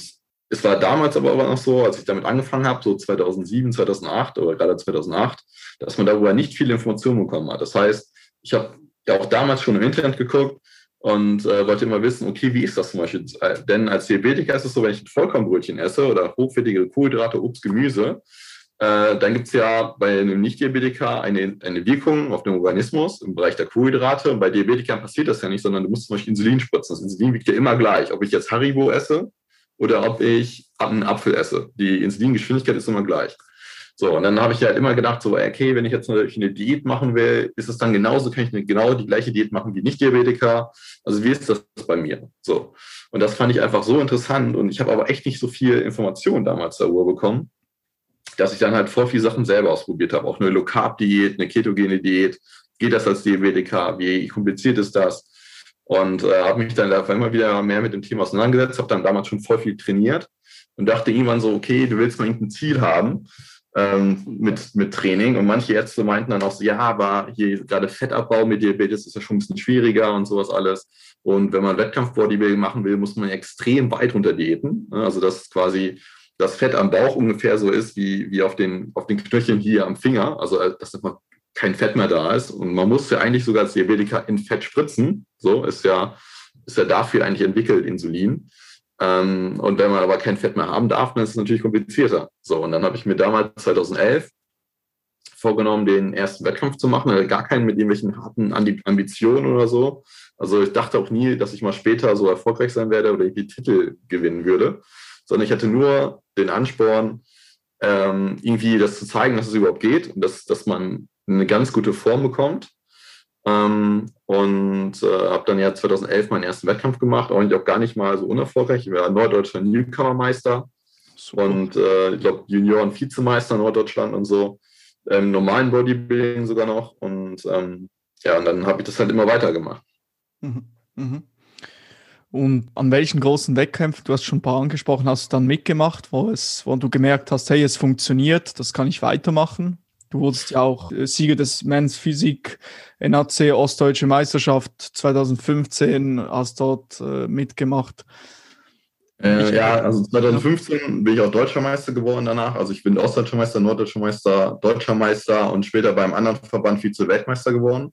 Speaker 2: es war damals aber auch noch so, als ich damit angefangen habe, so 2007, 2008 oder gerade 2008, dass man darüber nicht viele Informationen bekommen hat. Das heißt, ich habe auch damals schon im Internet geguckt, und äh, wollte immer wissen, okay, wie ist das zum Beispiel? Äh, denn als Diabetiker ist es so, wenn ich ein Vollkornbrötchen esse oder hochwertige Kohlenhydrate, Obst, Gemüse, äh, dann gibt es ja bei einem Nicht-Diabetiker eine, eine Wirkung auf den Organismus im Bereich der Kohlenhydrate. Und bei Diabetikern passiert das ja nicht, sondern du musst zum Beispiel Insulin spritzen. Das Insulin wiegt ja immer gleich, ob ich jetzt Haribo esse oder ob ich einen Apfel esse. Die Insulingeschwindigkeit ist immer gleich. So, und dann habe ich halt immer gedacht, so, okay, wenn ich jetzt natürlich eine Diät machen will, ist es dann genauso, kann ich eine, genau die gleiche Diät machen wie Nicht-Diabetiker. Also wie ist das bei mir? So. Und das fand ich einfach so interessant und ich habe aber echt nicht so viel Information damals darüber bekommen, dass ich dann halt voll viele Sachen selber ausprobiert habe. Auch eine Low-Carb-Diät, eine ketogene Diät. Geht das als Diabetiker? Wie kompliziert ist das? Und äh, habe mich dann einfach immer wieder mehr mit dem Thema auseinandergesetzt, habe dann damals schon voll viel trainiert und dachte irgendwann so, okay, du willst mal irgendein Ziel haben ähm, mit, mit Training. Und manche Ärzte meinten dann auch so, ja, aber hier gerade Fettabbau mit Diabetes ist ja schon ein bisschen schwieriger und sowas alles. Und wenn man Wettkampf-Bodybuilding machen will, muss man extrem weit runter diäten. Also dass quasi das Fett am Bauch ungefähr so ist wie, wie auf, den, auf den Knöcheln hier am Finger. Also äh, dass einfach kein Fett mehr da ist. Und man muss ja eigentlich sogar als Diabetiker in Fett spritzen. So ist ja, ist ja dafür eigentlich entwickelt, Insulin. Ähm, und wenn man aber kein Fett mehr haben darf, dann ist es natürlich komplizierter. So, und dann habe ich mir damals 2011 vorgenommen, den ersten Wettkampf zu machen, gar keinen mit irgendwelchen harten Ambitionen oder so. Also ich dachte auch nie, dass ich mal später so erfolgreich sein werde oder irgendwie Titel gewinnen würde, sondern ich hatte nur den Ansporn, ähm, irgendwie das zu zeigen, dass es überhaupt geht und dass, dass man eine ganz gute Form bekommt ähm, und äh, habe dann ja 2011 meinen ersten Wettkampf gemacht, auch, auch gar nicht mal so unerfolgreich. Ich war Norddeutscher Newcomer-Meister und äh, ich glaube Junioren-Vizemeister Norddeutschland und so. Im normalen Bodybuilding sogar noch. Und ähm, ja, und dann habe ich das halt immer weitergemacht.
Speaker 1: Mhm. Mhm. Und an welchen großen Wettkämpfen, du hast schon ein paar angesprochen, hast du dann mitgemacht, wo, es, wo du gemerkt hast, hey, es funktioniert, das kann ich weitermachen? Du wurdest ja auch äh, Sieger des Men's Physik NAC Ostdeutsche Meisterschaft 2015, hast dort äh, mitgemacht.
Speaker 2: Äh, ja, also 2015 bin ich auch Deutscher Meister geworden danach. Also ich bin Ostdeutscher Meister, Norddeutscher Meister, Deutscher Meister und später beim anderen Verband Vize-Weltmeister geworden.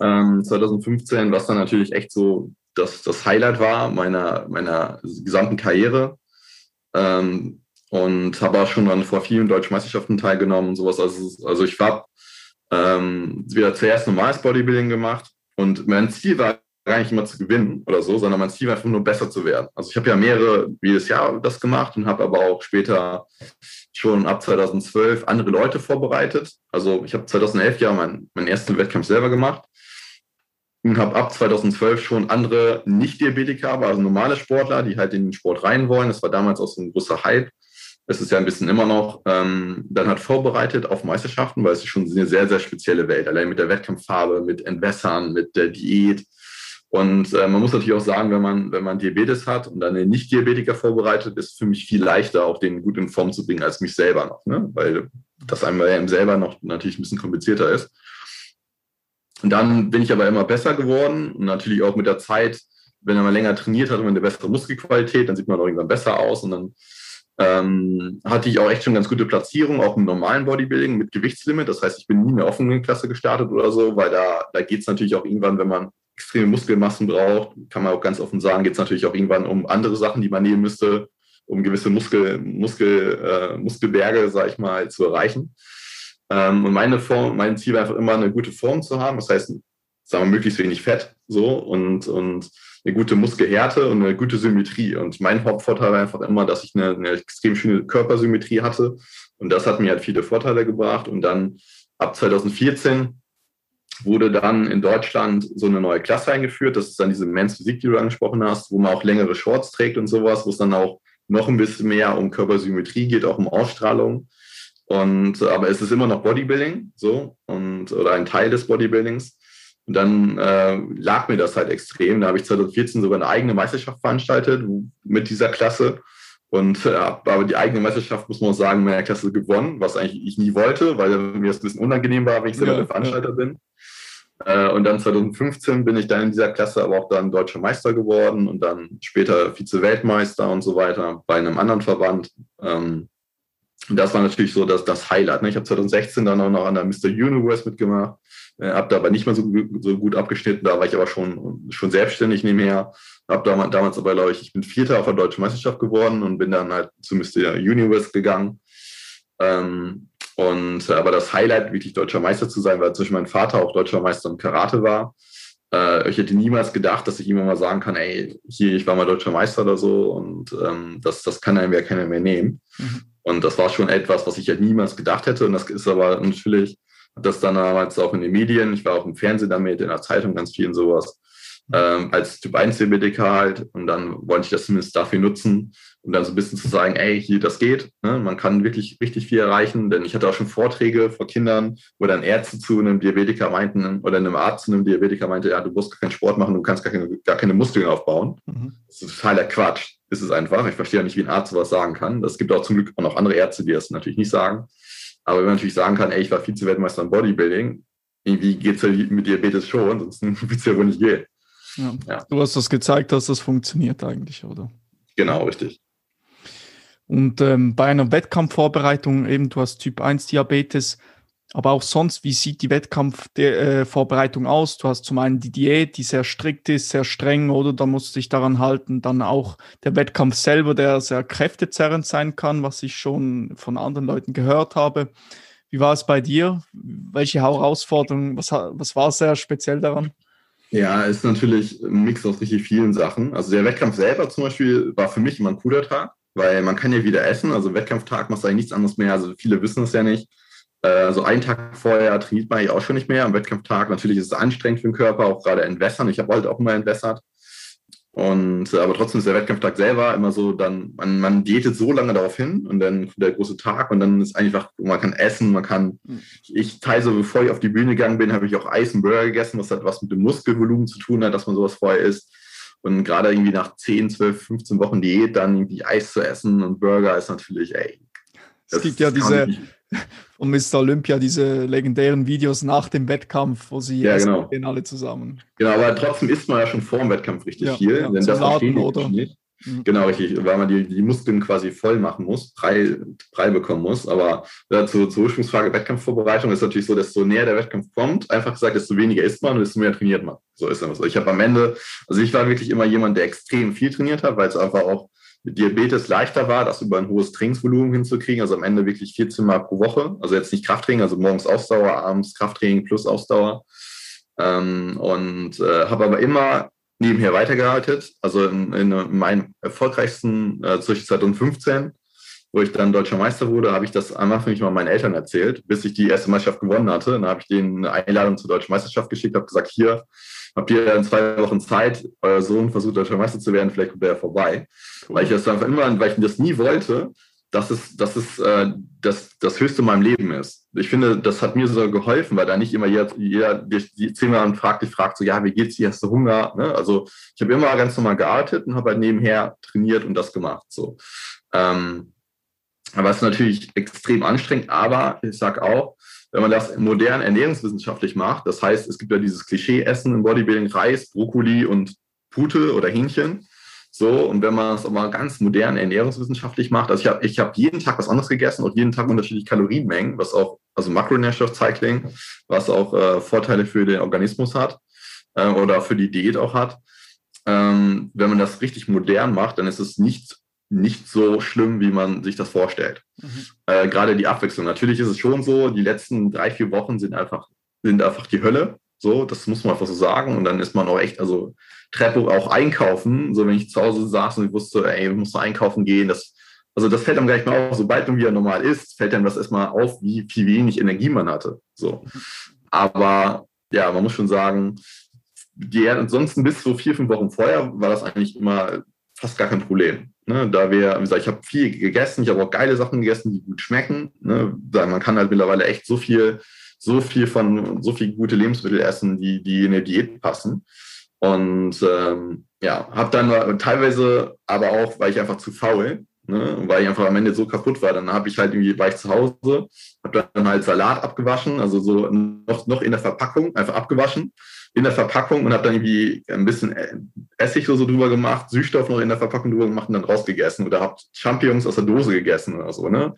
Speaker 2: Ähm, 2015, was dann natürlich echt so das, das Highlight war meiner, meiner gesamten Karriere. Ähm, und habe auch schon dann vor vielen deutschen Meisterschaften teilgenommen und sowas. Also, also ich habe ähm, wieder zuerst normales Bodybuilding gemacht und mein Ziel war gar nicht immer zu gewinnen oder so, sondern mein Ziel war einfach nur besser zu werden. Also ich habe ja mehrere jedes Jahr das gemacht und habe aber auch später schon ab 2012 andere Leute vorbereitet. Also ich habe 2011 ja meinen mein ersten Wettkampf selber gemacht und habe ab 2012 schon andere Nicht-Diabetiker, aber also normale Sportler, die halt in den Sport rein wollen. Das war damals auch so ein großer Hype. Es ist ja ein bisschen immer noch, ähm, dann hat vorbereitet auf Meisterschaften, weil es ist schon eine sehr, sehr spezielle Welt. Allein mit der Wettkampffarbe, mit Entwässern, mit der Diät. Und äh, man muss natürlich auch sagen, wenn man, wenn man Diabetes hat und dann den Nicht-Diabetiker vorbereitet, ist es für mich viel leichter, auch den gut in Form zu bringen, als mich selber noch. Ne? Weil das einmal selber noch natürlich ein bisschen komplizierter ist. Und dann bin ich aber immer besser geworden und natürlich auch mit der Zeit, wenn man länger trainiert hat und eine bessere Muskelqualität, dann sieht man auch irgendwann besser aus und dann ähm, hatte ich auch echt schon ganz gute Platzierung, auch im normalen Bodybuilding mit Gewichtslimit. Das heißt, ich bin nie in der offenen Klasse gestartet oder so, weil da, da geht es natürlich auch irgendwann, wenn man extreme Muskelmassen braucht, kann man auch ganz offen sagen, geht es natürlich auch irgendwann um andere Sachen, die man nehmen müsste, um gewisse Muskel, Muskel, äh, Muskelberge, sag ich mal, zu erreichen. Ähm, und meine Form, mein Ziel war einfach immer eine gute Form zu haben. Das heißt, sagen wir, möglichst wenig Fett so und, und eine gute Muskelhärte und eine gute Symmetrie. Und mein Hauptvorteil war einfach immer, dass ich eine, eine extrem schöne Körpersymmetrie hatte. Und das hat mir halt viele Vorteile gebracht. Und dann ab 2014 wurde dann in Deutschland so eine neue Klasse eingeführt. Das ist dann diese Men's Physik, die du angesprochen hast, wo man auch längere Shorts trägt und sowas, wo es dann auch noch ein bisschen mehr um Körpersymmetrie geht, auch um Ausstrahlung. Und, aber es ist immer noch Bodybuilding, so, und, oder ein Teil des Bodybuildings. Und dann äh, lag mir das halt extrem. Da habe ich 2014 sogar eine eigene Meisterschaft veranstaltet mit dieser Klasse. Und äh, aber die eigene Meisterschaft, muss man auch sagen, meiner Klasse gewonnen, was eigentlich ich nie wollte, weil mir das ein bisschen unangenehm war, wenn ich selber ja, der Veranstalter ja. bin. Äh, und dann 2015 bin ich dann in dieser Klasse aber auch dann deutscher Meister geworden und dann später Vize-Weltmeister und so weiter bei einem anderen Verband. Ähm, und das war natürlich so das, das Highlight. Ne? Ich habe 2016 dann auch noch an der Mr. Universe mitgemacht, äh, habe da aber nicht mehr so, so, gut abgeschnitten. Da war ich aber schon, schon selbstständig nebenher. Habe damals, damals aber, glaube ich, ich bin Vierter auf der Deutschen Meisterschaft geworden und bin dann halt zu Mr. Universe gegangen. Ähm, und äh, aber das Highlight, wirklich deutscher Meister zu sein, weil zwischen mein Vater auch deutscher Meister im Karate war. Äh, ich hätte niemals gedacht, dass ich immer mal sagen kann, ey, hier, ich war mal deutscher Meister oder so und ähm, das, das kann einem ja keiner mehr nehmen. Mhm. Und das war schon etwas, was ich ja niemals gedacht hätte. Und das ist aber natürlich, das dann damals auch in den Medien, ich war auch im Fernsehen damit, in der Zeitung ganz viel und sowas, ähm, als Typ 1 Mediker halt. Und dann wollte ich das zumindest dafür nutzen, um dann so ein bisschen zu sagen, ey, hier, das geht. Ne? Man kann wirklich richtig viel erreichen. Denn ich hatte auch schon Vorträge vor Kindern, wo dann Ärzte zu einem Diabetiker meinten oder einem Arzt zu einem Diabetiker meinte, ja, du musst gar keinen Sport machen, du kannst gar keine, gar keine Muskeln aufbauen. Mhm. Das ist totaler Quatsch ist es einfach. Ich verstehe auch nicht, wie ein Arzt sowas sagen kann. Es gibt auch zum Glück auch noch andere Ärzte, die das natürlich nicht sagen. Aber wenn man natürlich sagen kann, ey, ich war Vize-Weltmeister im Bodybuilding, irgendwie geht es ja mit Diabetes schon, sonst wird es ja wohl nicht gehen.
Speaker 1: Ja. Ja. Du hast das gezeigt, dass das funktioniert eigentlich, oder?
Speaker 2: Genau, richtig.
Speaker 1: Und ähm, bei einer Wettkampfvorbereitung, eben du hast Typ 1 Diabetes, aber auch sonst, wie sieht die Wettkampfvorbereitung äh, aus? Du hast zum einen die Diät, die sehr strikt ist, sehr streng, oder da musst du dich daran halten. Dann auch der Wettkampf selber, der sehr kräftezerrend sein kann, was ich schon von anderen Leuten gehört habe. Wie war es bei dir? Welche Herausforderungen, was, was war sehr speziell daran?
Speaker 2: Ja, ist natürlich ein Mix aus richtig vielen Sachen. Also der Wettkampf selber zum Beispiel war für mich immer ein cooler Tag, weil man kann ja wieder essen. Also Wettkampftag machst du eigentlich nichts anderes mehr. Also viele wissen es ja nicht äh, so einen Tag vorher trainiert man ja auch schon nicht mehr. Am Wettkampftag natürlich ist es anstrengend für den Körper, auch gerade entwässern. Ich habe heute auch immer entwässert. Und äh, aber trotzdem ist der Wettkampftag selber immer so, dann, man, man diätet so lange darauf hin und dann kommt der große Tag und dann ist einfach, man kann essen, man kann, mhm. ich teile bevor ich auf die Bühne gegangen bin, habe ich auch Eis und Burger gegessen, was hat was mit dem Muskelvolumen zu tun hat, dass man sowas vorher isst. Und gerade irgendwie nach 10, 12, 15 Wochen Diät dann irgendwie Eis zu essen und Burger ist natürlich, ey.
Speaker 1: Es gibt ja diese, von Mr. Olympia diese legendären Videos nach dem Wettkampf, wo sie
Speaker 2: ja, genau.
Speaker 1: gehen alle zusammen.
Speaker 2: Genau, aber trotzdem isst man ja schon vor dem Wettkampf richtig ja, viel, ja, denn das verstehen oder? nicht. Mhm. Genau, richtig, weil man die, die Muskeln quasi voll machen muss, frei, frei bekommen muss. Aber ja, zur, zur Ursprungsfrage Wettkampfvorbereitung ist natürlich so, desto näher der Wettkampf kommt, einfach gesagt, desto weniger isst man und desto mehr trainiert man. So ist es. Ich habe am Ende, also ich war wirklich immer jemand, der extrem viel trainiert hat, weil es einfach auch Diabetes leichter war, das über ein hohes Trainingsvolumen hinzukriegen, also am Ende wirklich 14 Mal pro Woche, also jetzt nicht Krafttraining, also morgens Ausdauer, abends Krafttraining plus Ausdauer. Ähm, und äh, habe aber immer nebenher weitergearbeitet, also in, in meinem erfolgreichsten äh, zwischen 2015 wo ich dann deutscher Meister wurde, habe ich das einmal für mich mal meinen Eltern erzählt, bis ich die erste Meisterschaft gewonnen hatte. Dann habe ich denen eine Einladung zur deutschen Meisterschaft geschickt, habe gesagt, hier habt ihr in zwei Wochen Zeit, euer Sohn versucht deutscher Meister zu werden, vielleicht kommt er ja vorbei. Weil ich das einfach immer, weil ich das nie wollte, dass es, dass es äh, das, das Höchste in meinem Leben ist. Ich finde, das hat mir so geholfen, weil da nicht immer jeder, jeder die zehnmal fragt, dich fragt so, ja, wie geht's dir, hast du Hunger? Ne? Also ich habe immer ganz normal gearbeitet und habe halt nebenher trainiert und das gemacht. So. Ähm, aber es ist natürlich extrem anstrengend, aber ich sage auch, wenn man das modern ernährungswissenschaftlich macht, das heißt, es gibt ja dieses Klischee-Essen im Bodybuilding, Reis, Brokkoli und Pute oder Hähnchen. So, und wenn man es aber ganz modern ernährungswissenschaftlich macht, also ich habe ich hab jeden Tag was anderes gegessen und jeden Tag unterschiedliche Kalorienmengen, was auch, also Makronährstoffcycling, was auch äh, Vorteile für den Organismus hat äh, oder für die Diät auch hat. Ähm, wenn man das richtig modern macht, dann ist es nicht, nicht so schlimm, wie man sich das vorstellt. Mhm. Äh, Gerade die Abwechslung. Natürlich ist es schon so, die letzten drei, vier Wochen sind einfach, sind einfach die Hölle. So, das muss man einfach so sagen. Und dann ist man auch echt, also Treppe auch einkaufen. So, wenn ich zu Hause saß und ich wusste, ey, ich muss einkaufen gehen, das, also das fällt einem gleich mal auf. Sobald man wieder normal ist, fällt einem das erstmal auf, wie viel wenig Energie man hatte. So. Aber ja, man muss schon sagen, die, ansonsten bis so vier, fünf Wochen vorher war das eigentlich immer fast gar kein Problem. Ne, da wir, wie gesagt, ich habe viel gegessen, ich habe auch geile Sachen gegessen, die gut schmecken. Ne, man kann halt mittlerweile echt so viel, so viel von, so viel gute Lebensmittel essen, die, die in der Diät passen. Und ähm, ja, habe dann teilweise aber auch, weil ich einfach zu faul, ne, weil ich einfach am Ende so kaputt war, dann habe ich halt irgendwie, war ich zu Hause, habe dann halt Salat abgewaschen, also so noch, noch in der Verpackung, einfach abgewaschen in der Verpackung und habe dann irgendwie ein bisschen Essig so, so drüber gemacht, Süßstoff noch in der Verpackung drüber gemacht und dann rausgegessen oder habe Champignons aus der Dose gegessen oder so, ne?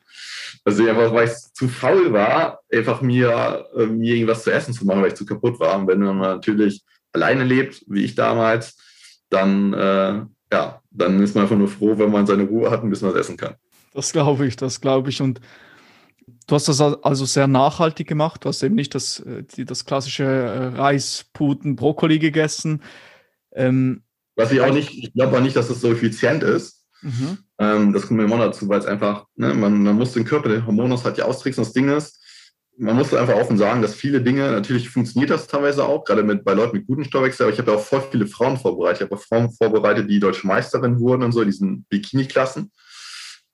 Speaker 2: Also einfach, weil ich zu faul war, einfach mir, äh, mir irgendwas zu essen zu machen, weil ich zu kaputt war. Und wenn man natürlich alleine lebt, wie ich damals, dann, äh, ja, dann ist man einfach nur froh, wenn man seine Ruhe hat und bis man es essen kann.
Speaker 1: Das glaube ich, das glaube ich. Und du hast das also sehr nachhaltig gemacht. Du hast eben nicht das, äh, das klassische äh, Reis, Puten, Brokkoli gegessen.
Speaker 2: Ähm, Was ich auch nicht, ich glaube auch nicht, dass es so effizient ist. Mhm. Ähm, das kommt mir immer dazu, weil es einfach, ne, man, man muss den Körper, den Hormonus halt ja austricksen. Das Ding ist, man muss einfach offen sagen, dass viele Dinge, natürlich funktioniert das teilweise auch, gerade mit, bei Leuten mit guten Stoffwechsel, aber ich habe ja auch voll viele Frauen vorbereitet. Ich habe auch Frauen vorbereitet, die deutsche Meisterin wurden und so, in diesen Bikini-Klassen.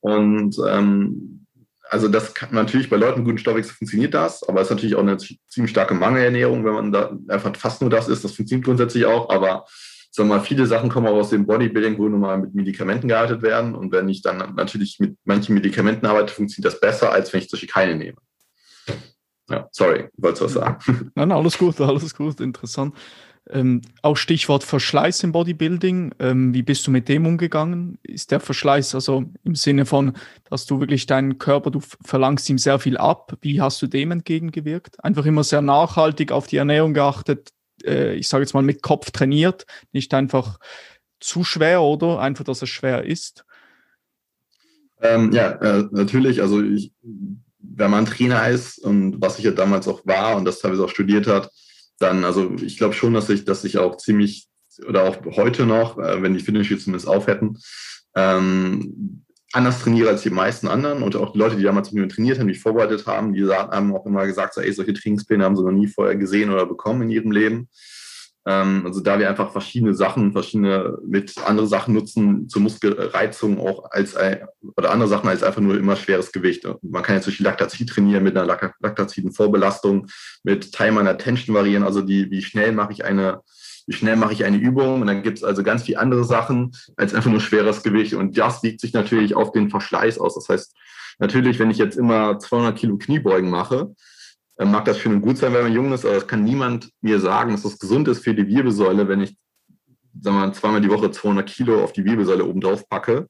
Speaker 2: Und ähm, also das kann natürlich bei Leuten guten Stoffwechsel funktioniert das, aber es ist natürlich auch eine ziemlich starke Mangelernährung, wenn man da einfach fast nur das isst. Das funktioniert grundsätzlich auch, aber sagen wir mal, viele Sachen kommen auch aus dem Bodybuilding, wo nun mal mit Medikamenten gearbeitet werden. Und wenn ich dann natürlich mit manchen Medikamenten arbeite, funktioniert das besser, als wenn ich Beispiel keine nehme. Ja, sorry, wolltest du was sagen?
Speaker 1: Nein, alles gut, alles gut, interessant. Ähm, auch Stichwort Verschleiß im Bodybuilding. Ähm, wie bist du mit dem umgegangen? Ist der Verschleiß also im Sinne von, dass du wirklich deinen Körper, du verlangst ihm sehr viel ab. Wie hast du dem entgegengewirkt? Einfach immer sehr nachhaltig auf die Ernährung geachtet. Äh, ich sage jetzt mal mit Kopf trainiert, nicht einfach zu schwer oder einfach, dass es schwer ist.
Speaker 2: Ähm, ja, äh, natürlich. Also ich, wenn man Trainer ist und was ich ja damals auch war und das teilweise auch studiert hat, dann, also ich glaube schon, dass ich, dass ich auch ziemlich, oder auch heute noch, äh, wenn die Fitnessstudios zumindest auf hätten, ähm, anders trainiere als die meisten anderen und auch die Leute, die damals mit mir trainiert haben, die vorbereitet haben, die haben auch immer gesagt, so, ey, solche Trainingspläne haben sie noch nie vorher gesehen oder bekommen in ihrem Leben. Ähm, also da wir einfach verschiedene Sachen, verschiedene mit andere Sachen nutzen zur Muskelreizung auch als oder andere Sachen als einfach nur immer schweres Gewicht. Man kann jetzt durch Laktazid trainieren mit einer laktaziden Vorbelastung, mit Time and Attention variieren, also die, wie schnell mache ich eine wie schnell mache ich eine Übung und dann gibt es also ganz viele andere Sachen als einfach nur schweres Gewicht und das wirkt sich natürlich auf den Verschleiß aus. Das heißt, natürlich, wenn ich jetzt immer 200 Kilo Kniebeugen mache, mag das schön und gut sein, wenn man jung ist, aber es kann niemand mir sagen, dass das gesund ist für die Wirbelsäule, wenn ich sagen wir mal, zweimal die Woche 200 Kilo auf die Wirbelsäule oben drauf packe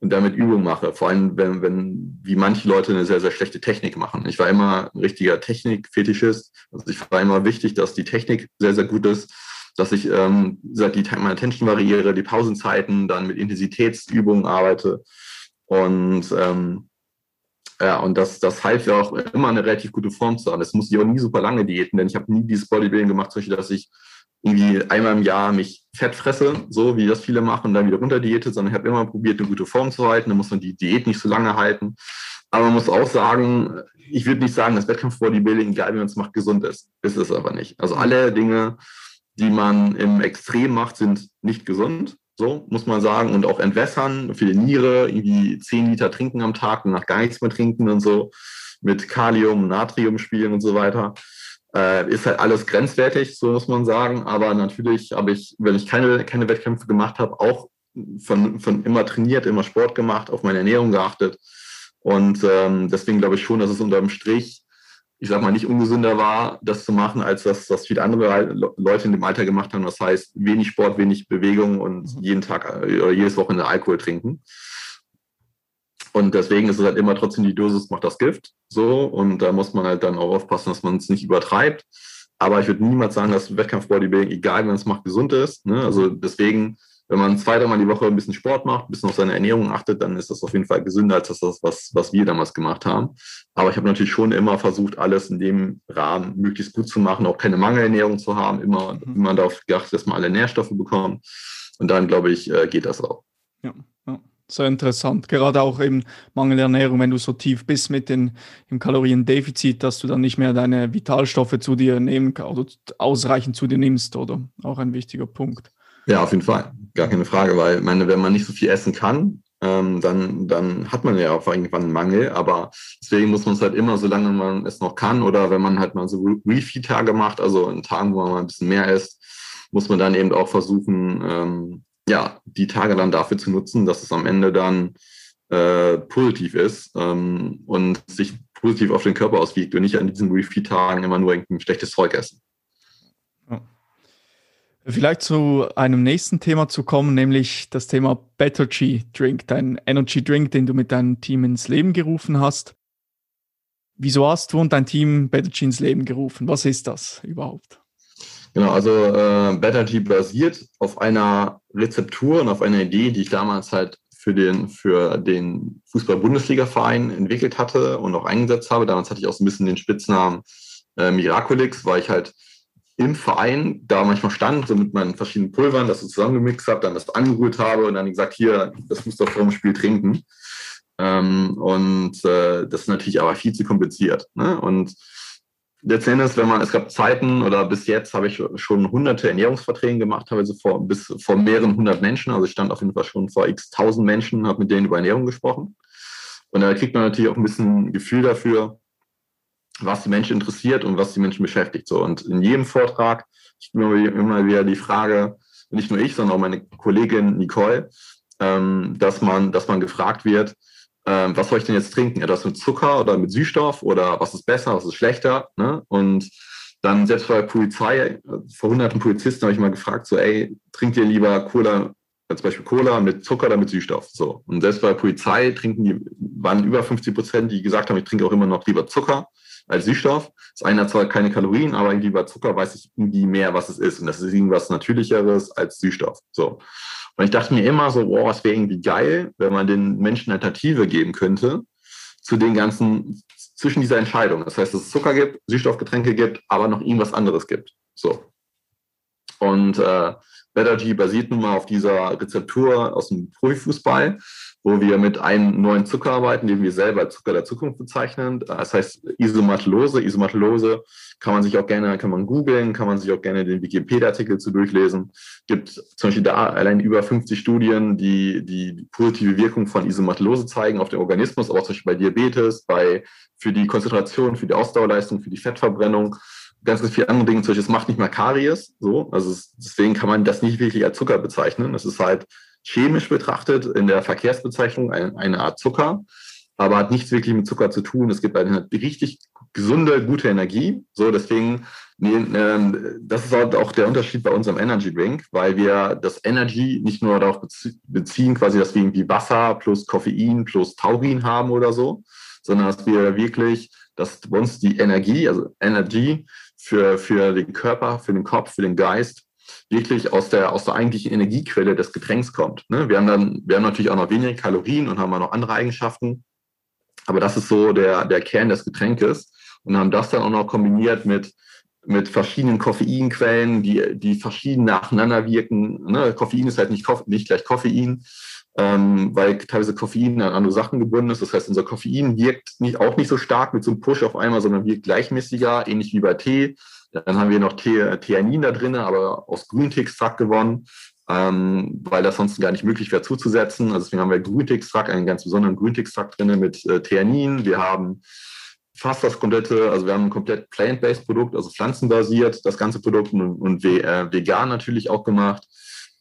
Speaker 2: und damit Übung mache. Vor allem, wenn, wenn wie manche Leute eine sehr, sehr schlechte Technik machen. Ich war immer ein richtiger Technik-Fetischist. Also ich war immer wichtig, dass die Technik sehr, sehr gut ist, dass ich ähm, die Time Attention variiere, die Pausenzeiten, dann mit Intensitätsübungen arbeite. Und ähm, ja, und das, das half ja auch immer eine relativ gute Form zu haben. Das musste ich auch nie super lange diäten, denn ich habe nie dieses Bodybuilding gemacht, solche, dass ich irgendwie einmal im Jahr mich fett fresse, so wie das viele machen, und dann wieder runter diete, sondern ich habe immer probiert, eine gute Form zu halten. Da muss man die Diät nicht so lange halten. Aber man muss auch sagen, ich würde nicht sagen, dass Wettkampf-Bodybuilding, egal wie man es macht, gesund ist. Ist es aber nicht. Also alle Dinge, die man im Extrem macht, sind nicht gesund. So muss man sagen. Und auch entwässern für die Niere, irgendwie 10 Liter trinken am Tag und nach gar nichts mehr trinken und so. Mit Kalium, Natrium spielen und so weiter. Äh, ist halt alles grenzwertig, so muss man sagen. Aber natürlich habe ich, wenn ich keine, keine Wettkämpfe gemacht habe, auch von, von immer trainiert, immer Sport gemacht, auf meine Ernährung geachtet. Und ähm, deswegen glaube ich schon, dass es unterm Strich ich sag mal, nicht ungesünder war, das zu machen, als das, was viele andere Leute in dem Alter gemacht haben. Das heißt, wenig Sport, wenig Bewegung und mhm. jeden Tag äh, oder jedes Wochenende Alkohol trinken. Und deswegen ist es halt immer trotzdem die Dosis macht das Gift. So. Und da muss man halt dann auch aufpassen, dass man es nicht übertreibt. Aber ich würde niemals sagen, dass Wettkampf-Bodybuilding, egal wenn es macht, gesund ist. Ne? Also deswegen wenn man zwei, dreimal die Woche ein bisschen Sport macht, ein bisschen auf seine Ernährung achtet, dann ist das auf jeden Fall gesünder als das, was, was wir damals gemacht haben. Aber ich habe natürlich schon immer versucht, alles in dem Rahmen möglichst gut zu machen, auch keine Mangelernährung zu haben, immer, mhm. immer darauf geachtet, dass man alle Nährstoffe bekommt. Und dann, glaube ich, äh, geht das auch.
Speaker 1: Ja, ja. Sehr interessant. Gerade auch eben Mangelernährung, wenn du so tief bist mit den, im Kaloriendefizit, dass du dann nicht mehr deine Vitalstoffe zu dir nehmen oder ausreichend zu dir nimmst, oder? Auch ein wichtiger Punkt.
Speaker 2: Ja, auf jeden Fall. Gar keine Frage, weil meine, wenn man nicht so viel essen kann, ähm, dann, dann hat man ja auch irgendwann einen Mangel. Aber deswegen muss man es halt immer, solange man es noch kann, oder wenn man halt mal so Refeed-Tage macht, also in Tagen, wo man mal ein bisschen mehr isst, muss man dann eben auch versuchen, ähm, ja, die Tage dann dafür zu nutzen, dass es am Ende dann äh, positiv ist ähm, und sich positiv auf den Körper auswirkt und nicht an diesen Refeed-Tagen immer nur ein schlechtes Zeug essen.
Speaker 1: Vielleicht zu einem nächsten Thema zu kommen, nämlich das Thema Better G Drink, dein Energy Drink, den du mit deinem Team ins Leben gerufen hast. Wieso hast du und dein Team Better G ins Leben gerufen? Was ist das überhaupt?
Speaker 2: Genau, also äh, Better G basiert auf einer Rezeptur und auf einer Idee, die ich damals halt für den, für den Fußball-Bundesliga-Verein entwickelt hatte und auch eingesetzt habe. Damals hatte ich auch so ein bisschen den Spitznamen äh, Miraculix, weil ich halt im Verein da manchmal stand, so mit meinen verschiedenen Pulvern, das so zusammengemixt habe, dann das angerührt habe und dann gesagt, hier, das musst du vor dem Spiel trinken. Ähm, und äh, das ist natürlich aber viel zu kompliziert. Ne? Und letzten Endes, wenn man, es gab Zeiten oder bis jetzt habe ich schon hunderte Ernährungsverträge gemacht, teilweise vor, bis vor mehreren hundert Menschen. Also ich stand auf jeden Fall schon vor x tausend Menschen, habe mit denen über Ernährung gesprochen. Und da kriegt man natürlich auch ein bisschen Gefühl dafür, was die Menschen interessiert und was die Menschen beschäftigt. So. Und in jedem Vortrag immer, immer wieder die Frage, nicht nur ich, sondern auch meine Kollegin Nicole, ähm, dass, man, dass man gefragt wird, ähm, was soll ich denn jetzt trinken? Etwas mit Zucker oder mit Süßstoff oder was ist besser, was ist schlechter? Ne? Und dann selbst bei der Polizei, vor hunderten Polizisten habe ich mal gefragt, so, ey, trinkt ihr lieber Cola, zum Beispiel Cola mit Zucker oder mit Süßstoff? So. Und selbst bei der Polizei trinken die, waren über 50 Prozent, die gesagt haben, ich trinke auch immer noch lieber Zucker als Süßstoff. Das eine hat zwar keine Kalorien, aber irgendwie bei Zucker weiß ich irgendwie mehr, was es ist. Und das ist irgendwas Natürlicheres als Süßstoff. So. Und ich dachte mir immer so, boah, es wäre irgendwie geil, wenn man den Menschen Alternative geben könnte zu den ganzen, zwischen dieser Entscheidung. Das heißt, dass es Zucker gibt, Süßstoffgetränke gibt, aber noch irgendwas anderes gibt. So. Und äh, BetterG basiert nun mal auf dieser Rezeptur aus dem Profifußball. Wo wir mit einem neuen Zucker arbeiten, den wir selber als Zucker der Zukunft bezeichnen. Das heißt Isomatulose. Isomatulose kann man sich auch gerne, kann man googeln, kann man sich auch gerne den Wikipedia-Artikel zu durchlesen. Gibt zum Beispiel da allein über 50 Studien, die die positive Wirkung von Isomatulose zeigen auf den Organismus, aber auch zum Beispiel bei Diabetes, bei, für die Konzentration, für die Ausdauerleistung, für die Fettverbrennung ganz, ganz viele andere Dinge, zum Beispiel, es macht nicht mal Karies, so. Also es, deswegen kann man das nicht wirklich als Zucker bezeichnen. Das ist halt chemisch betrachtet in der Verkehrsbezeichnung ein, eine Art Zucker, aber hat nichts wirklich mit Zucker zu tun. Es gibt eine richtig gesunde, gute Energie. So, deswegen, nee, äh, das ist halt auch der Unterschied bei unserem Energy Drink, weil wir das Energy nicht nur darauf beziehen, quasi, dass wir irgendwie Wasser plus Koffein plus Taurin haben oder so, sondern dass wir wirklich, dass uns die Energie, also Energy für, für den Körper, für den Kopf, für den Geist wirklich aus der, aus der eigentlichen Energiequelle des Getränks kommt. Ne? Wir haben dann, wir haben natürlich auch noch weniger Kalorien und haben auch noch andere Eigenschaften. Aber das ist so der, der Kern des Getränkes und haben das dann auch noch kombiniert mit, mit verschiedenen Koffeinquellen, die, die verschieden nacheinander wirken. Ne? Koffein ist halt nicht, nicht gleich Koffein, ähm, weil teilweise Koffein an andere Sachen gebunden ist. Das heißt, unser Koffein wirkt nicht, auch nicht so stark mit so einem Push auf einmal, sondern wirkt gleichmäßiger, ähnlich wie bei Tee. Dann haben wir noch Theanin da drin, aber aus Grünteextrakt gewonnen, ähm, weil das sonst gar nicht möglich wäre zuzusetzen. Also deswegen haben wir Grünteextrakt, einen ganz besonderen Grünteextrakt drin mit äh, Theanin. Wir haben fast das komplette, also wir haben ein komplett plant-based Produkt, also pflanzenbasiert, das ganze Produkt und, und äh, vegan natürlich auch gemacht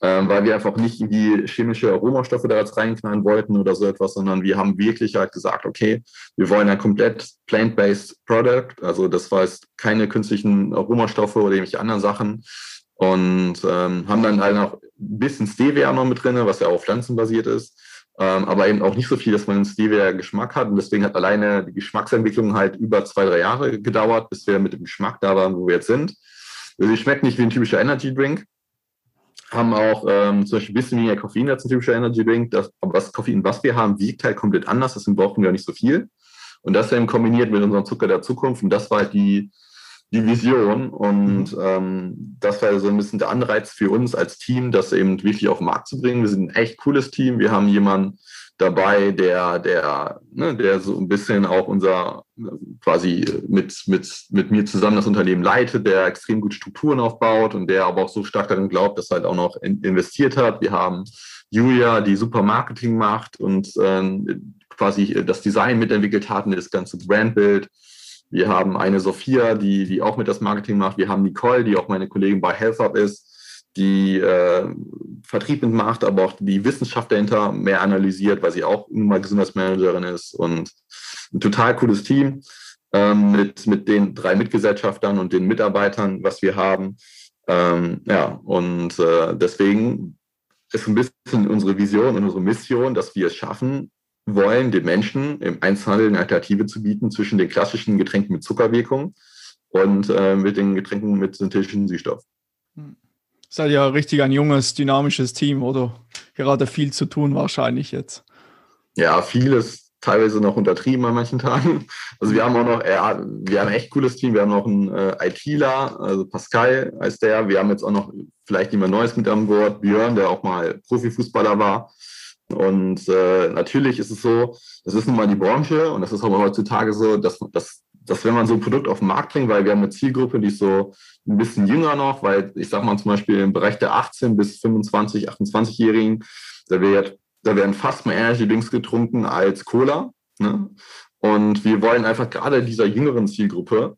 Speaker 2: ähm, weil wir einfach nicht die chemische Aromastoffe da jetzt reinknallen wollten oder so etwas, sondern wir haben wirklich halt gesagt, okay, wir wollen ein komplett plant-based Product, also das heißt keine künstlichen Aromastoffe oder irgendwelche anderen Sachen. Und ähm, haben dann halt noch ein bisschen Stevia noch mit drin, was ja auch pflanzenbasiert ist, ähm, aber eben auch nicht so viel, dass man einen Stevia-Geschmack hat. Und deswegen hat alleine die Geschmacksentwicklung halt über zwei, drei Jahre gedauert, bis wir mit dem Geschmack da waren, wo wir jetzt sind. Also die schmeckt nicht wie ein typischer Energy Drink, haben auch ähm, zum Beispiel ein bisschen weniger Koffein als ein typischer Energy Drink. Das, aber das Koffein, was wir haben, wiegt halt komplett anders. Deswegen brauchen wir nicht so viel. Und das eben kombiniert mit unserem Zucker der Zukunft. Und das war halt die, die Vision. Und mhm. ähm, das war so ein bisschen der Anreiz für uns als Team, das eben wirklich auf den Markt zu bringen. Wir sind ein echt cooles Team. Wir haben jemanden, dabei, der, der, ne, der so ein bisschen auch unser quasi mit, mit, mit mir zusammen das Unternehmen leitet, der extrem gut Strukturen aufbaut und der aber auch so stark darin glaubt, dass er halt auch noch investiert hat. Wir haben Julia, die super Marketing macht und äh, quasi das Design mitentwickelt hat und das ganze Brandbild. Wir haben eine Sophia, die, die auch mit das Marketing macht. Wir haben Nicole, die auch meine Kollegin bei HealthUp ist die äh, Vertrieb mitmacht, aber auch die Wissenschaft dahinter mehr analysiert, weil sie auch mal Gesundheitsmanagerin ist und ein total cooles Team ähm, mit, mit den drei Mitgesellschaftern und den Mitarbeitern, was wir haben. Ähm, ja, und äh, deswegen ist ein bisschen unsere Vision und unsere Mission, dass wir es schaffen wollen, den Menschen im Einzelhandel eine Alternative zu bieten zwischen den klassischen Getränken mit Zuckerwirkung und äh, mit den Getränken mit synthetischen Süßstoff.
Speaker 1: Hm. Seid ja richtig ein junges, dynamisches Team oder gerade viel zu tun wahrscheinlich jetzt.
Speaker 2: Ja, vieles teilweise noch untertrieben an manchen Tagen. Also wir haben auch noch, ja, wir haben ein echt cooles Team. Wir haben noch einen äh, ITler, also Pascal heißt der. Wir haben jetzt auch noch vielleicht jemand Neues mit an Bord, Björn, der auch mal Profifußballer war. Und äh, natürlich ist es so, das ist nun mal die Branche und das ist aber heutzutage so, dass, dass dass wenn man so ein Produkt auf den Markt bringt, weil wir haben eine Zielgruppe, die ist so ein bisschen jünger noch, weil ich sag mal zum Beispiel im Bereich der 18 bis 25, 28-Jährigen, da, wird, da werden fast mehr Energy Drinks getrunken als Cola. Ne? Und wir wollen einfach gerade dieser jüngeren Zielgruppe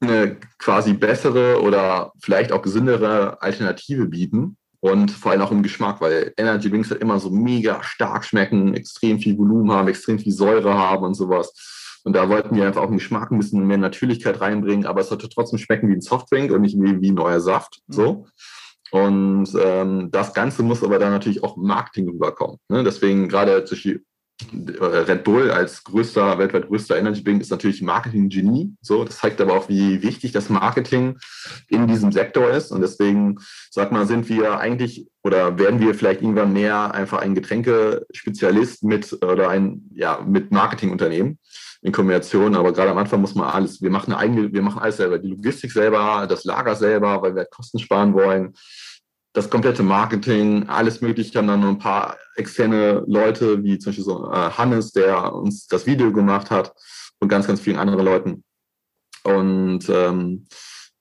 Speaker 2: eine quasi bessere oder vielleicht auch gesündere Alternative bieten. Und vor allem auch im Geschmack, weil Energy Drinks halt immer so mega stark schmecken, extrem viel Volumen haben, extrem viel Säure haben und sowas. Und da wollten wir einfach auch den Geschmack ein bisschen mehr Natürlichkeit reinbringen, aber es sollte trotzdem schmecken wie ein Softdrink und nicht wie, wie neuer Saft. Mhm. So. Und ähm, das Ganze muss aber dann natürlich auch Marketing rüberkommen. Ne? Deswegen gerade äh, Red Bull als größter, weltweit größter Energy Drink ist natürlich Marketing-Genie. So, das zeigt aber auch, wie wichtig das Marketing in diesem Sektor ist. Und deswegen, sag mal, sind wir eigentlich oder werden wir vielleicht irgendwann mehr einfach ein Getränkespezialist mit oder ein, ja, mit Marketingunternehmen in Kombination. Aber gerade am Anfang muss man alles, wir machen eine eigene, wir machen alles selber, die Logistik selber, das Lager selber, weil wir Kosten sparen wollen. das komplette Marketing, alles Mögliche. haben dann noch ein paar externe Leute, wie zum Beispiel so äh, Hannes, der uns das Video gemacht hat und ganz, ganz vielen anderen Leuten. Und ähm,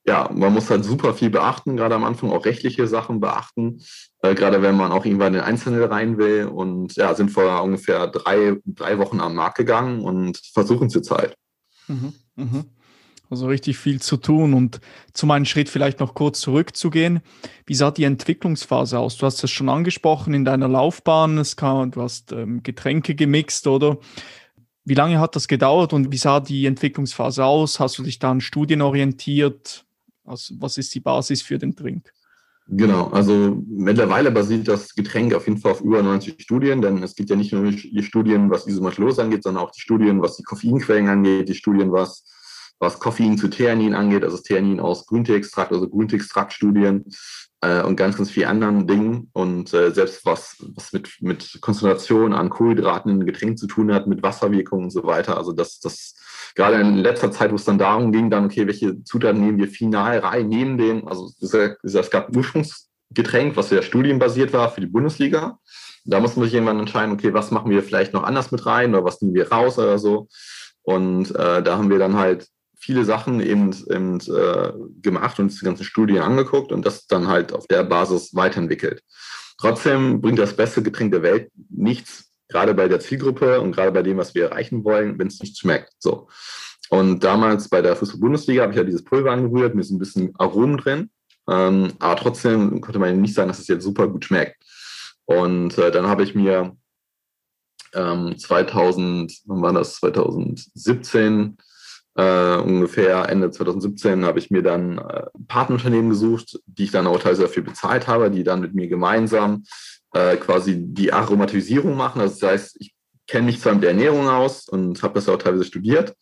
Speaker 2: ja, man muss halt super viel beachten, gerade am Anfang auch rechtliche Sachen beachten, äh, gerade wenn man auch irgendwann in den Einzelhandel rein will. Und ja, sind vor ungefähr drei, drei Wochen am Markt gegangen und versuchen zurzeit. Mhm,
Speaker 1: mh. Also richtig viel zu tun und zum einen Schritt vielleicht noch kurz zurückzugehen. Wie sah die Entwicklungsphase aus? Du hast es schon angesprochen in deiner Laufbahn. Es kam, du hast ähm, Getränke gemixt, oder? Wie lange hat das gedauert und wie sah die Entwicklungsphase aus? Hast du dich da an Studien orientiert? Also, was ist die Basis für den Drink?
Speaker 2: Genau, also mittlerweile basiert das Getränk auf jeden Fall auf über 90 Studien, denn es gibt ja nicht nur die Studien, was Isomaltulose angeht, sondern auch die Studien, was die Koffeinquellen angeht, die Studien, was, was Koffein zu Theanin angeht, also Theanin aus Grünteeextrakt, also Grünteextraktstudien äh, und ganz, ganz vielen anderen Dingen. Und äh, selbst was, was mit, mit Konzentration an Kohlenhydraten in Getränk zu tun hat, mit Wasserwirkungen und so weiter, also das, das gerade in letzter Zeit, wo es dann darum ging, dann, okay, welche Zutaten nehmen wir final rein, nehmen den, also es gab Ursprungsgetränk, was ja studienbasiert war für die Bundesliga. Da muss man sich irgendwann entscheiden, okay, was machen wir vielleicht noch anders mit rein oder was nehmen wir raus oder so. Und äh, da haben wir dann halt viele Sachen eben, eben äh, gemacht und die ganzen Studien angeguckt und das dann halt auf der Basis weiterentwickelt. Trotzdem bringt das beste Getränk der Welt nichts, gerade bei der Zielgruppe und gerade bei dem, was wir erreichen wollen, wenn es nicht schmeckt. So. Und damals bei der Fußball-Bundesliga habe ich ja dieses Pulver angerührt, mit so ein bisschen Aromen drin. Ähm, aber trotzdem konnte man nicht sagen, dass es jetzt super gut schmeckt. Und äh, dann habe ich mir ähm, 2000, wann war das? 2017, äh, ungefähr Ende 2017, habe ich mir dann äh, Partnerunternehmen gesucht, die ich dann auch teilweise dafür bezahlt habe, die dann mit mir gemeinsam äh, quasi die Aromatisierung machen. Also das heißt, ich kenne mich zwar mit der Ernährung aus und habe das auch teilweise studiert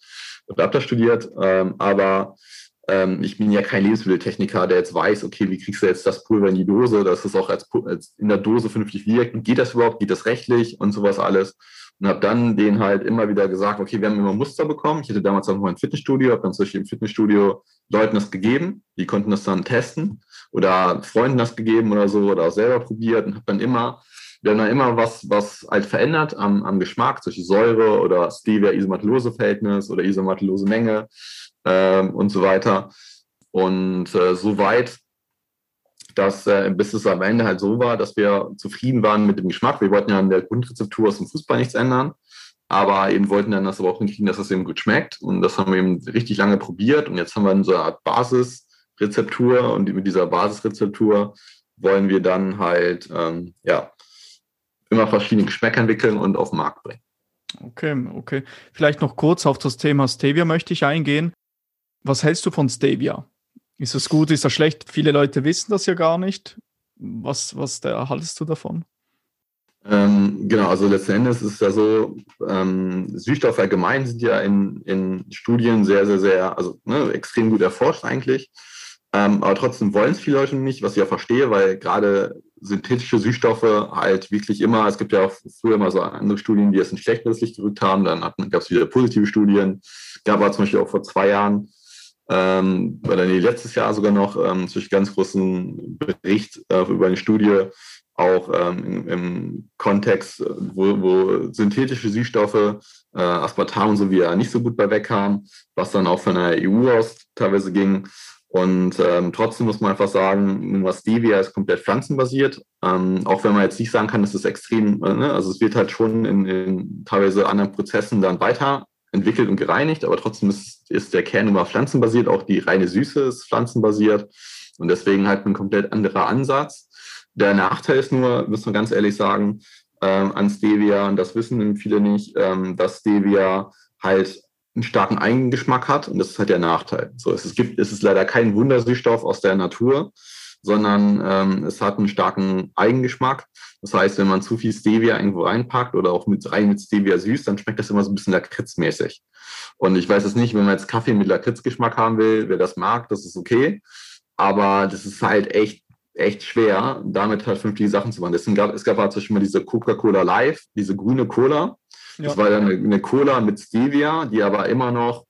Speaker 2: oder habe das studiert, ähm, aber ähm, ich bin ja kein Lebensmitteltechniker, der jetzt weiß, okay, wie kriegst du jetzt das Pulver in die Dose, dass es auch als, als in der Dose vernünftig wirkt. Geht das überhaupt? Geht das rechtlich und sowas alles? Und habe dann denen halt immer wieder gesagt, okay, wir haben immer Muster bekommen. Ich hatte damals auch noch ein Fitnessstudio, habe dann zum Beispiel im Fitnessstudio Leuten das gegeben, die konnten das dann testen oder Freunden das gegeben oder so oder auch selber probiert und habe dann immer, dann immer was, was halt verändert am, am Geschmack, solche Säure oder Stevia-Isomatulose-Verhältnis oder Isomatulose-Menge ähm, und so weiter. Und äh, so weit, dass äh, bis es am Ende halt so war, dass wir zufrieden waren mit dem Geschmack. Wir wollten ja an der Grundrezeptur aus dem Fußball nichts ändern, aber eben wollten dann das aber auch hinkriegen, dass das eben gut schmeckt. Und das haben wir eben richtig lange probiert. Und jetzt haben wir so eine Art Basisrezeptur und mit dieser Basisrezeptur wollen wir dann halt ähm, ja immer verschiedene Geschmäcker entwickeln und auf den Markt bringen.
Speaker 1: Okay, okay. Vielleicht noch kurz auf das Thema Stevia möchte ich eingehen. Was hältst du von Stevia? Ist das gut, ist das schlecht? Viele Leute wissen das ja gar nicht. Was, was da haltest du davon?
Speaker 2: Ähm, genau, also letzten Endes ist es ja so, ähm, Süßstoffe allgemein sind ja in, in Studien sehr, sehr, sehr, also ne, extrem gut erforscht eigentlich. Ähm, aber trotzdem wollen es viele Leute nicht, was ich ja verstehe, weil gerade synthetische Süßstoffe halt wirklich immer, es gibt ja auch früher mal so andere Studien, die es in schlechteres Licht gerückt haben, dann gab es wieder positive Studien, gab aber zum Beispiel auch vor zwei Jahren ähm, oder nee, letztes Jahr sogar noch ähm, durch ganz großen Bericht äh, über eine Studie, auch ähm, im, im, Kontext, wo, wo synthetische Süßstoffe, äh, Aspartam und so wie ja nicht so gut bei wegkamen, was dann auch von der EU aus teilweise ging. Und ähm, trotzdem muss man einfach sagen, was Stevia ist komplett pflanzenbasiert. Ähm, auch wenn man jetzt nicht sagen kann, dass es extrem, äh, ne? also es wird halt schon in, in teilweise anderen Prozessen dann weiter entwickelt und gereinigt, aber trotzdem ist, ist der Kern immer pflanzenbasiert, auch die reine Süße ist pflanzenbasiert und deswegen halt ein komplett anderer Ansatz. Der Nachteil ist nur, müssen wir ganz ehrlich sagen, ähm, an Stevia, und das wissen viele nicht, ähm, dass Stevia halt einen starken Eigengeschmack hat und das ist halt der Nachteil. So, es, gibt, es ist leider kein Wundersüßstoff aus der Natur, sondern ähm, es hat einen starken Eigengeschmack. Das heißt, wenn man zu viel Stevia irgendwo reinpackt oder auch mit rein mit Stevia süß, dann schmeckt das immer so ein bisschen lakritzmäßig. Und ich weiß es nicht, wenn man jetzt Kaffee mit Lakritzgeschmack haben will, wer das mag, das ist okay. Aber das ist halt echt, echt schwer, damit halt vernünftige Sachen zu machen. Deswegen gab, es gab halt zum Beispiel mal diese Coca-Cola Live, diese grüne Cola. Das ja. war dann eine, eine Cola mit Stevia, die aber immer noch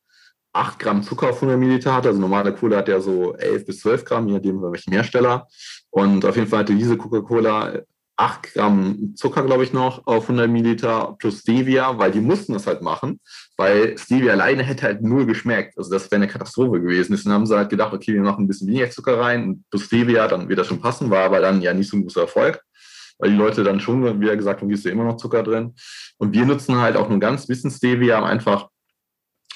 Speaker 2: 8 Gramm Zucker auf 100 Milliliter hatte. Also normale Cola hat ja so 11 bis 12 Gramm, je nachdem, bei welchem Hersteller. Und auf jeden Fall hatte diese Coca-Cola 8 Gramm Zucker, glaube ich, noch auf 100 Milliliter plus Stevia, weil die mussten das halt machen, weil Stevia alleine hätte halt nur geschmeckt. Also das wäre eine Katastrophe gewesen. Deswegen haben sie halt gedacht, okay, wir machen ein bisschen weniger Zucker rein plus Stevia, dann wird das schon passen, war aber dann ja nicht so ein großer Erfolg, weil die Leute dann schon wieder gesagt haben, ist ja immer noch Zucker drin. Und wir nutzen halt auch nur ganz bisschen Stevia, einfach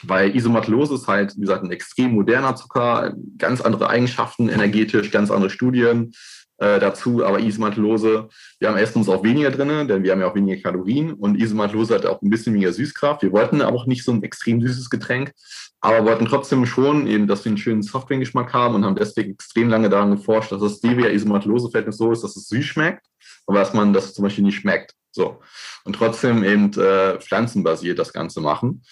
Speaker 2: weil Isomaltulose ist halt, wie gesagt, ein extrem moderner Zucker, ganz andere Eigenschaften energetisch, ganz andere Studien äh, dazu. Aber Isomaltulose, wir haben erstens auch weniger drin, denn wir haben ja auch weniger Kalorien und Isomaltulose hat auch ein bisschen weniger Süßkraft. Wir wollten aber auch nicht so ein extrem süßes Getränk, aber wollten trotzdem schon eben, dass wir einen schönen Softdrink-Geschmack haben und haben deswegen extrem lange daran geforscht, dass das Stevia-Isomaltulose-Verhältnis so ist, dass es süß schmeckt, dass man das zum Beispiel nicht schmeckt. So. Und trotzdem eben äh, pflanzenbasiert das Ganze machen.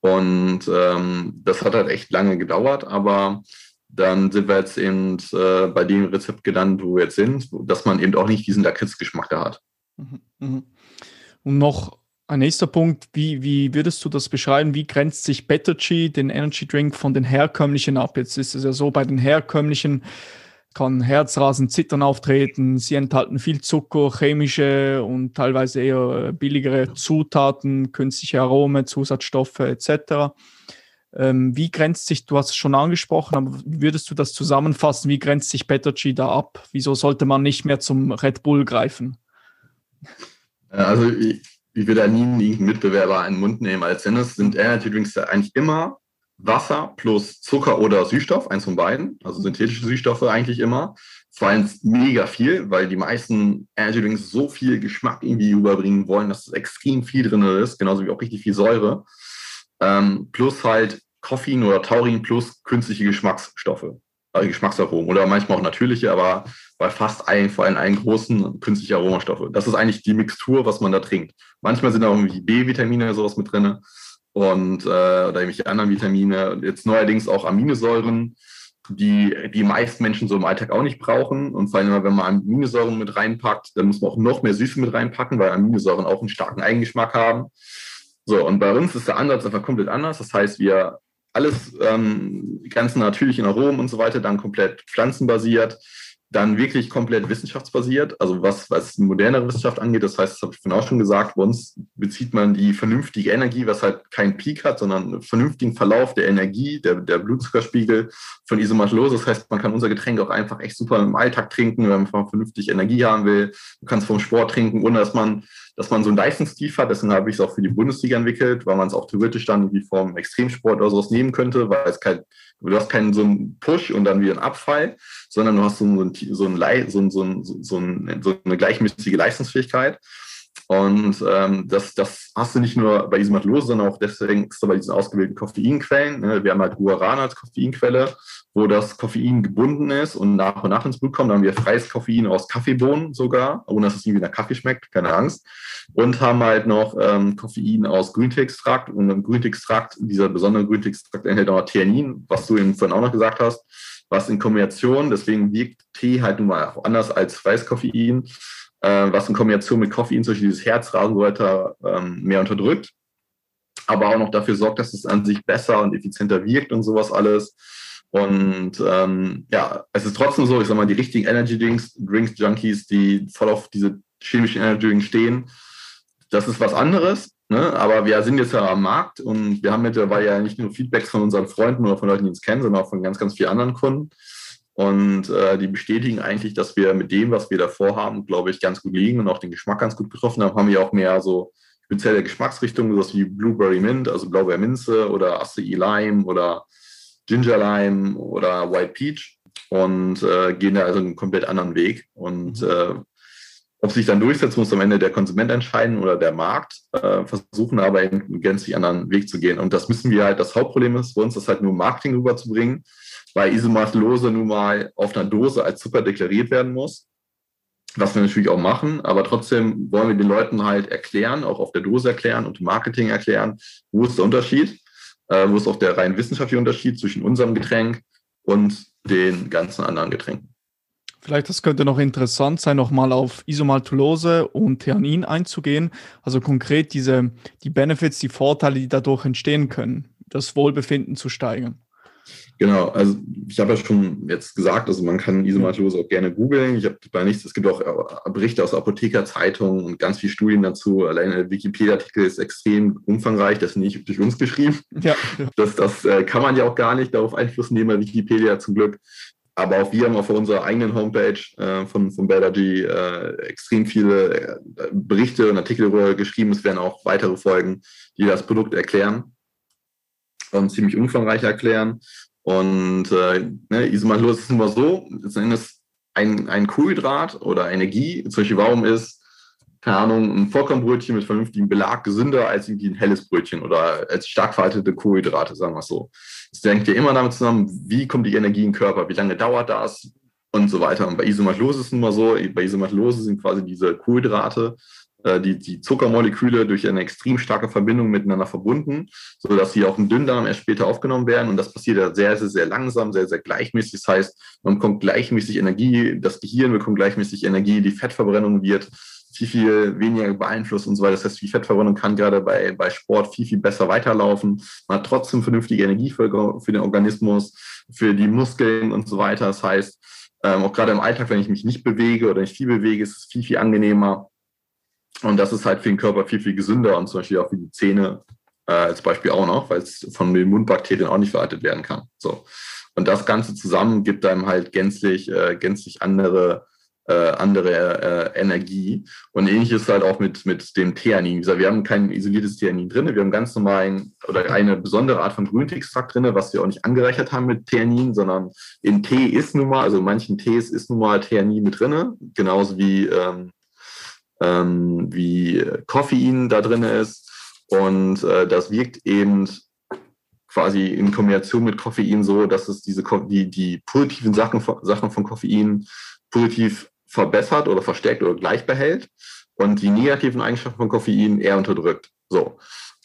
Speaker 2: Und ähm, das hat halt echt lange gedauert, aber dann sind wir jetzt eben äh, bei dem Rezept gelandet, wo wir jetzt sind, dass man eben auch nicht diesen Lakritzgeschmack da hat. Mhm,
Speaker 1: mhm. Und noch ein nächster Punkt, wie, wie würdest du das beschreiben? Wie grenzt sich Bettergy, den Energy Drink, von den herkömmlichen ab? Jetzt ist es ja so, bei den herkömmlichen kann Herzrasen, Zittern auftreten. Sie enthalten viel Zucker, chemische und teilweise eher äh, billigere Zutaten, künstliche Arome, Zusatzstoffe etc. Ähm, wie grenzt sich, du hast es schon angesprochen, aber würdest du das zusammenfassen? Wie grenzt sich Bettergy da ab? Wieso sollte man nicht mehr zum Red Bull greifen?
Speaker 2: Äh, also ich, ich da nie einen Mitbewerber in den Mund nehmen. Als Dennis sind Energy Drinks eigentlich immer Wasser plus Zucker oder Süßstoff, eins von beiden, also synthetische Süßstoffe eigentlich immer. Allem mega viel, weil die meisten Energy Drinks so viel Geschmack irgendwie überbringen wollen, dass es extrem viel drin ist, genauso wie auch richtig viel Säure. Ähm, plus halt Koffein oder Taurin plus künstliche Geschmacksstoffe, äh, Geschmacksaromen oder manchmal auch natürliche, aber bei fast allen, vor allem allen großen künstliche Aromastoffe. Das ist eigentlich die Mixtur, was man da trinkt. Manchmal sind da irgendwie B-Vitamine oder sowas mit drin und äh, oder irgendwelche anderen Vitamine. Jetzt neuerdings auch Aminosäuren, die die meisten Menschen so im Alltag auch nicht brauchen. Und vor allem, wenn man Aminosäuren mit reinpackt, dann muss man auch noch mehr Süße mit reinpacken, weil Aminosäuren auch einen starken Eigengeschmack haben. So, und bei uns ist der Ansatz einfach komplett anders. Das heißt, wir alles, ähm, die ganzen natürlichen Aromen und so weiter, dann komplett pflanzenbasiert dann wirklich komplett wissenschaftsbasiert, also was, was modernere Wissenschaft angeht. Das heißt, das habe ich vorhin auch schon gesagt, bei uns bezieht man die vernünftige Energie, was halt keinen Peak hat, sondern einen vernünftigen Verlauf der Energie, der, der Blutzuckerspiegel von Isomaltulose. Das heißt, man kann unser Getränk auch einfach echt super im Alltag trinken, wenn man vernünftig Energie haben will. Du kannst vom Sport trinken, ohne dass man, dass man so einen Leistungstief hat. Deswegen habe ich es auch für die Bundesliga entwickelt, weil man es auch theoretisch dann wie vom Extremsport oder sowas nehmen könnte, weil es kein, du hast keinen so einen Push und dann wieder einen Abfall, sondern du hast so, ein, so, ein, so, ein, so, ein, so, ein, eine gleichmäßige Leistungsfähigkeit. Und ähm, das, das hast du nicht nur bei diesem Matlose, sondern auch deswegen ist bei diesen ausgewählten Koffeinquellen. Ne? Wir haben halt Guarana als Koffeinquelle, wo das Koffein gebunden ist und nach und nach ins Blut kommt. Dann haben wir freies Koffein aus Kaffeebohnen sogar, ohne dass es irgendwie nach Kaffee schmeckt, keine Angst. Und haben halt noch ähm, Koffein aus Grünteextrakt. Und im Grünteextrakt, dieser besondere Grünteextrakt enthält auch Theanin, was du eben vorhin auch noch gesagt hast was in Kombination, deswegen wirkt Tee halt nun mal auch anders als Weißkoffein, äh, was in Kombination mit Koffein zum Beispiel dieses Herzrasen weiter ähm, mehr unterdrückt, aber auch noch dafür sorgt, dass es an sich besser und effizienter wirkt und sowas alles. Und ähm, ja, es ist trotzdem so, ich sag mal, die richtigen Energy Drinks, Drinks Junkies, die voll auf diese chemischen Energy Drinks stehen, das ist was anderes. Ne? Aber wir sind jetzt ja am Markt und wir haben mittlerweile ja nicht nur Feedbacks von unseren Freunden oder von Leuten, die uns kennen, sondern auch von ganz, ganz vielen anderen Kunden. Und äh, die bestätigen eigentlich, dass wir mit dem, was wir davor haben, glaube ich, ganz gut liegen und auch den Geschmack ganz gut getroffen haben. Haben wir auch mehr so spezielle Geschmacksrichtungen, sowas wie Blueberry Mint, also Blaubeer Minze oder Acai Lime oder Ginger Lime oder White Peach und äh, gehen da also einen komplett anderen Weg. Und mhm. äh, ob sich dann durchsetzt, muss am Ende der Konsument entscheiden oder der Markt, äh, versuchen aber eben einen gänzlich anderen Weg zu gehen. Und das müssen wir halt, das Hauptproblem ist für uns, das halt nur Marketing rüberzubringen, weil Isomaltulose nun mal auf einer Dose als Zucker deklariert werden muss. Was wir natürlich auch machen, aber trotzdem wollen wir den Leuten halt erklären, auch auf der Dose erklären und Marketing erklären, wo ist der Unterschied, äh, wo ist auch der rein wissenschaftliche Unterschied zwischen unserem Getränk und den ganzen anderen Getränken.
Speaker 1: Vielleicht das könnte noch interessant sein, nochmal auf Isomaltulose und Theanin einzugehen. Also konkret diese, die Benefits, die Vorteile, die dadurch entstehen können. das Wohlbefinden zu steigern.
Speaker 2: Genau, also ich habe ja schon jetzt gesagt, also man kann Isomaltose auch gerne googeln. Ich habe bei nichts, es gibt auch äh, Berichte aus Apothekerzeitungen und ganz viele Studien dazu. Allein der Wikipedia-Artikel ist extrem umfangreich, das ist nicht durch uns geschrieben. Ja. Das, das äh, kann man ja auch gar nicht darauf Einfluss nehmen, Wikipedia zum Glück. Aber auch wir haben auf unserer eigenen Homepage äh, von, von äh, extrem viele Berichte und Artikel darüber geschrieben. Es werden auch weitere Folgen, die das Produkt erklären und ziemlich umfangreich erklären. Und äh, ne, Isomaltose ist immer so, ist ein, ein Kohlenhydrat oder Energie, zum Beispiel warum ist, keine Ahnung, ein Vollkornbrötchen mit vernünftigem Belag gesünder als irgendwie ein helles Brötchen oder als stark veraltete Kohlenhydrate, sagen wir es so. Es denkt ja immer damit zusammen, wie kommt die Energie in den Körper, wie lange dauert das und so weiter. Und bei Isomaltose ist es nun mal so, bei Isomaltose sind quasi diese Kohlenhydrate die, die Zuckermoleküle durch eine extrem starke Verbindung miteinander verbunden, sodass sie auch im Dünndarm erst später aufgenommen werden. Und das passiert ja sehr, sehr, sehr langsam, sehr, sehr gleichmäßig. Das heißt, man bekommt gleichmäßig Energie, das Gehirn bekommt gleichmäßig Energie, die Fettverbrennung wird viel, viel weniger beeinflusst und so weiter. Das heißt, die Fettverbrennung kann gerade bei, bei Sport viel, viel besser weiterlaufen. Man hat trotzdem vernünftige Energie für, für den Organismus, für die Muskeln und so weiter. Das heißt, ähm, auch gerade im Alltag, wenn ich mich nicht bewege oder nicht viel bewege, ist es viel, viel angenehmer, und das ist halt für den Körper viel, viel gesünder und zum Beispiel auch für die Zähne äh, als Beispiel auch noch, weil es von den Mundbakterien auch nicht veraltet werden kann. So. Und das Ganze zusammen gibt einem halt gänzlich, äh, gänzlich andere, äh, andere äh, Energie. Und ähnlich ist halt auch mit, mit dem Theanin. Wir haben kein isoliertes Theanin drin, wir haben ganz normalen oder eine besondere Art von Grünteextrakt drin, was wir auch nicht angereichert haben mit Theanin, sondern in Tee ist nun mal, also in manchen Tees ist nun mal Theanin mit drin, genauso wie ähm, ähm, wie Koffein da drin ist. Und äh, das wirkt eben quasi in Kombination mit Koffein so, dass es diese die, die positiven Sachen, Sachen von Koffein positiv verbessert oder verstärkt oder gleich behält und die negativen Eigenschaften von Koffein eher unterdrückt. So.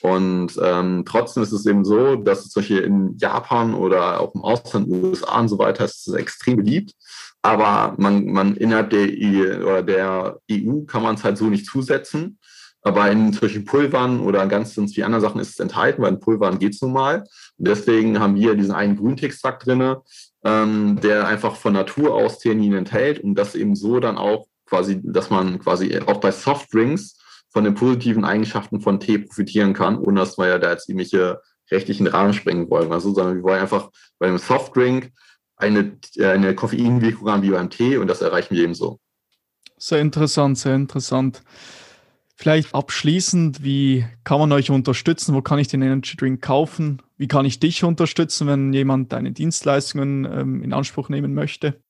Speaker 2: Und ähm, trotzdem ist es eben so, dass es solche in Japan oder auch im Ausland, USA und so weiter, ist es extrem beliebt. Aber man, man innerhalb der, I, oder der EU kann man es halt so nicht zusetzen. Aber in solchen Pulvern oder ganz, ganz vielen anderen Sachen ist es enthalten, weil in Pulvern geht es nun mal. Und deswegen haben wir diesen einen Grüntextrakt drin, ähm, der einfach von Natur aus Theanin enthält und das eben so dann auch quasi, dass man quasi auch bei Softdrinks von den positiven Eigenschaften von Tee profitieren kann, ohne dass wir ja da jetzt irgendwelche rechtlichen Rahmen sprengen wollen. Also, sondern wir wollen einfach bei einem Softdrink eine, äh, eine Koffeinwirkung haben wie beim Tee und das erreichen wir eben so.
Speaker 1: Sehr interessant, sehr interessant. Vielleicht abschließend, wie kann man euch unterstützen? Wo kann ich den Energy Drink kaufen? Wie kann ich dich unterstützen, wenn jemand deine Dienstleistungen ähm, in Anspruch nehmen möchte?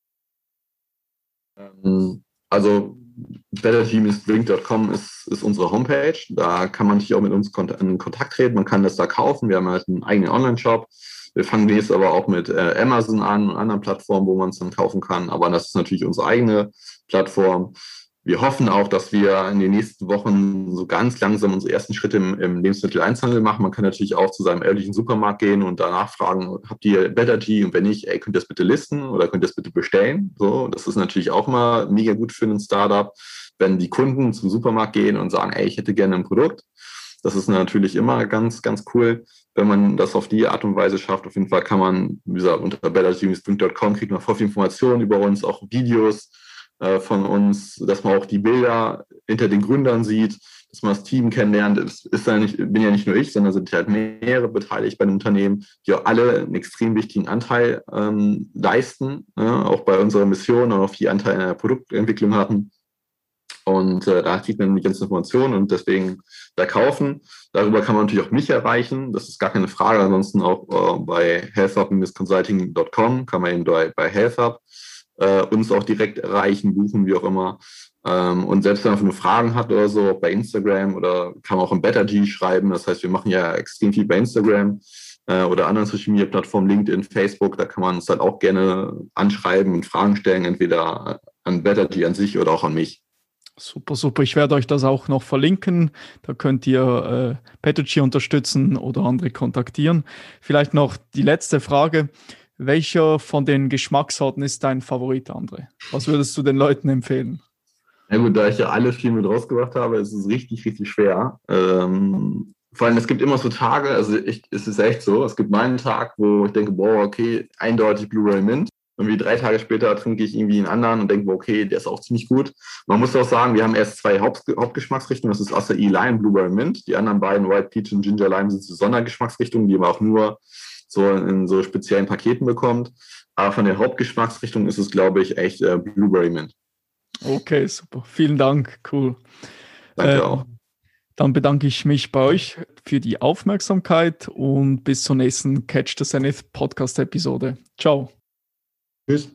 Speaker 2: Ähm, also betterteamsdrink.com ist, ist unsere Homepage. Da kann man sich auch mit uns in Kontakt treten. Man kann das da kaufen. Wir haben halt einen eigenen Online-Shop. Wir fangen jetzt aber auch mit äh, Amazon an und anderen Plattformen, wo man es dann kaufen kann. Aber das ist natürlich unsere eigene Plattform. Wir hoffen auch, dass wir in den nächsten Wochen so ganz langsam unsere ersten Schritte im, im Lebensmitteleinzelhandel machen. Man kann natürlich auch zu seinem örtlichen Supermarkt gehen und danach fragen, habt ihr Better Tea? Und wenn nicht, ey, könnt ihr das bitte listen oder könnt ihr das bitte bestellen? So, das ist natürlich auch mal mega gut für ein Startup, wenn die Kunden zum Supermarkt gehen und sagen, ey, ich hätte gerne ein Produkt. Das ist natürlich immer ganz, ganz cool wenn man das auf die Art und Weise schafft. Auf jeden Fall kann man, wie gesagt, unter bellerstreams.com kriegt man voll viel Informationen über uns, auch Videos äh, von uns, dass man auch die Bilder hinter den Gründern sieht, dass man das Team kennenlernt. Es ist ja nicht, bin ja nicht nur ich, sondern sind halt mehrere beteiligt bei den Unternehmen, die auch alle einen extrem wichtigen Anteil ähm, leisten, ne? auch bei unserer Mission und auch viel Anteil in der Produktentwicklung hatten. Und äh, da kriegt man die ganzen Informationen und deswegen da kaufen. Darüber kann man natürlich auch mich erreichen. Das ist gar keine Frage. Ansonsten auch äh, bei healthup-consulting.com kann man eben bei, bei healthup äh, uns auch direkt erreichen, buchen, wie auch immer. Ähm, und selbst wenn man nur Fragen hat oder so, bei Instagram oder kann man auch im BetterG schreiben. Das heißt, wir machen ja extrem viel bei Instagram äh, oder anderen Social Media Plattformen, LinkedIn, Facebook. Da kann man uns halt auch gerne anschreiben und Fragen stellen, entweder an BetterG an sich oder auch an mich.
Speaker 1: Super, super. Ich werde euch das auch noch verlinken. Da könnt ihr äh, Petochi unterstützen oder andere kontaktieren. Vielleicht noch die letzte Frage. Welcher von den Geschmackssorten ist dein Favorit, André? Was würdest du den Leuten empfehlen?
Speaker 2: Ja gut, da ich ja alle viel mit rausgebracht habe, ist es richtig, richtig schwer. Ähm, vor allem, es gibt immer so Tage, also ich, es ist echt so, es gibt mal einen Tag, wo ich denke, boah, okay, eindeutig Blu-ray Mint. Und wie drei Tage später trinke ich irgendwie einen anderen und denke, okay, der ist auch ziemlich gut. Man muss auch sagen, wir haben erst zwei Haupt Hauptgeschmacksrichtungen. Das ist Acai Lime, Blueberry Mint. Die anderen beiden, White Peach und Ginger Lime, sind so Sondergeschmacksrichtungen, die man auch nur so in so speziellen Paketen bekommt. Aber von der Hauptgeschmacksrichtung ist es, glaube ich, echt äh, Blueberry Mint.
Speaker 1: Okay, super. Vielen Dank. Cool.
Speaker 2: Danke äh, auch.
Speaker 1: Dann bedanke ich mich bei euch für die Aufmerksamkeit und bis zur nächsten Catch the Zenith Podcast Episode. Ciao.
Speaker 2: Tschüss.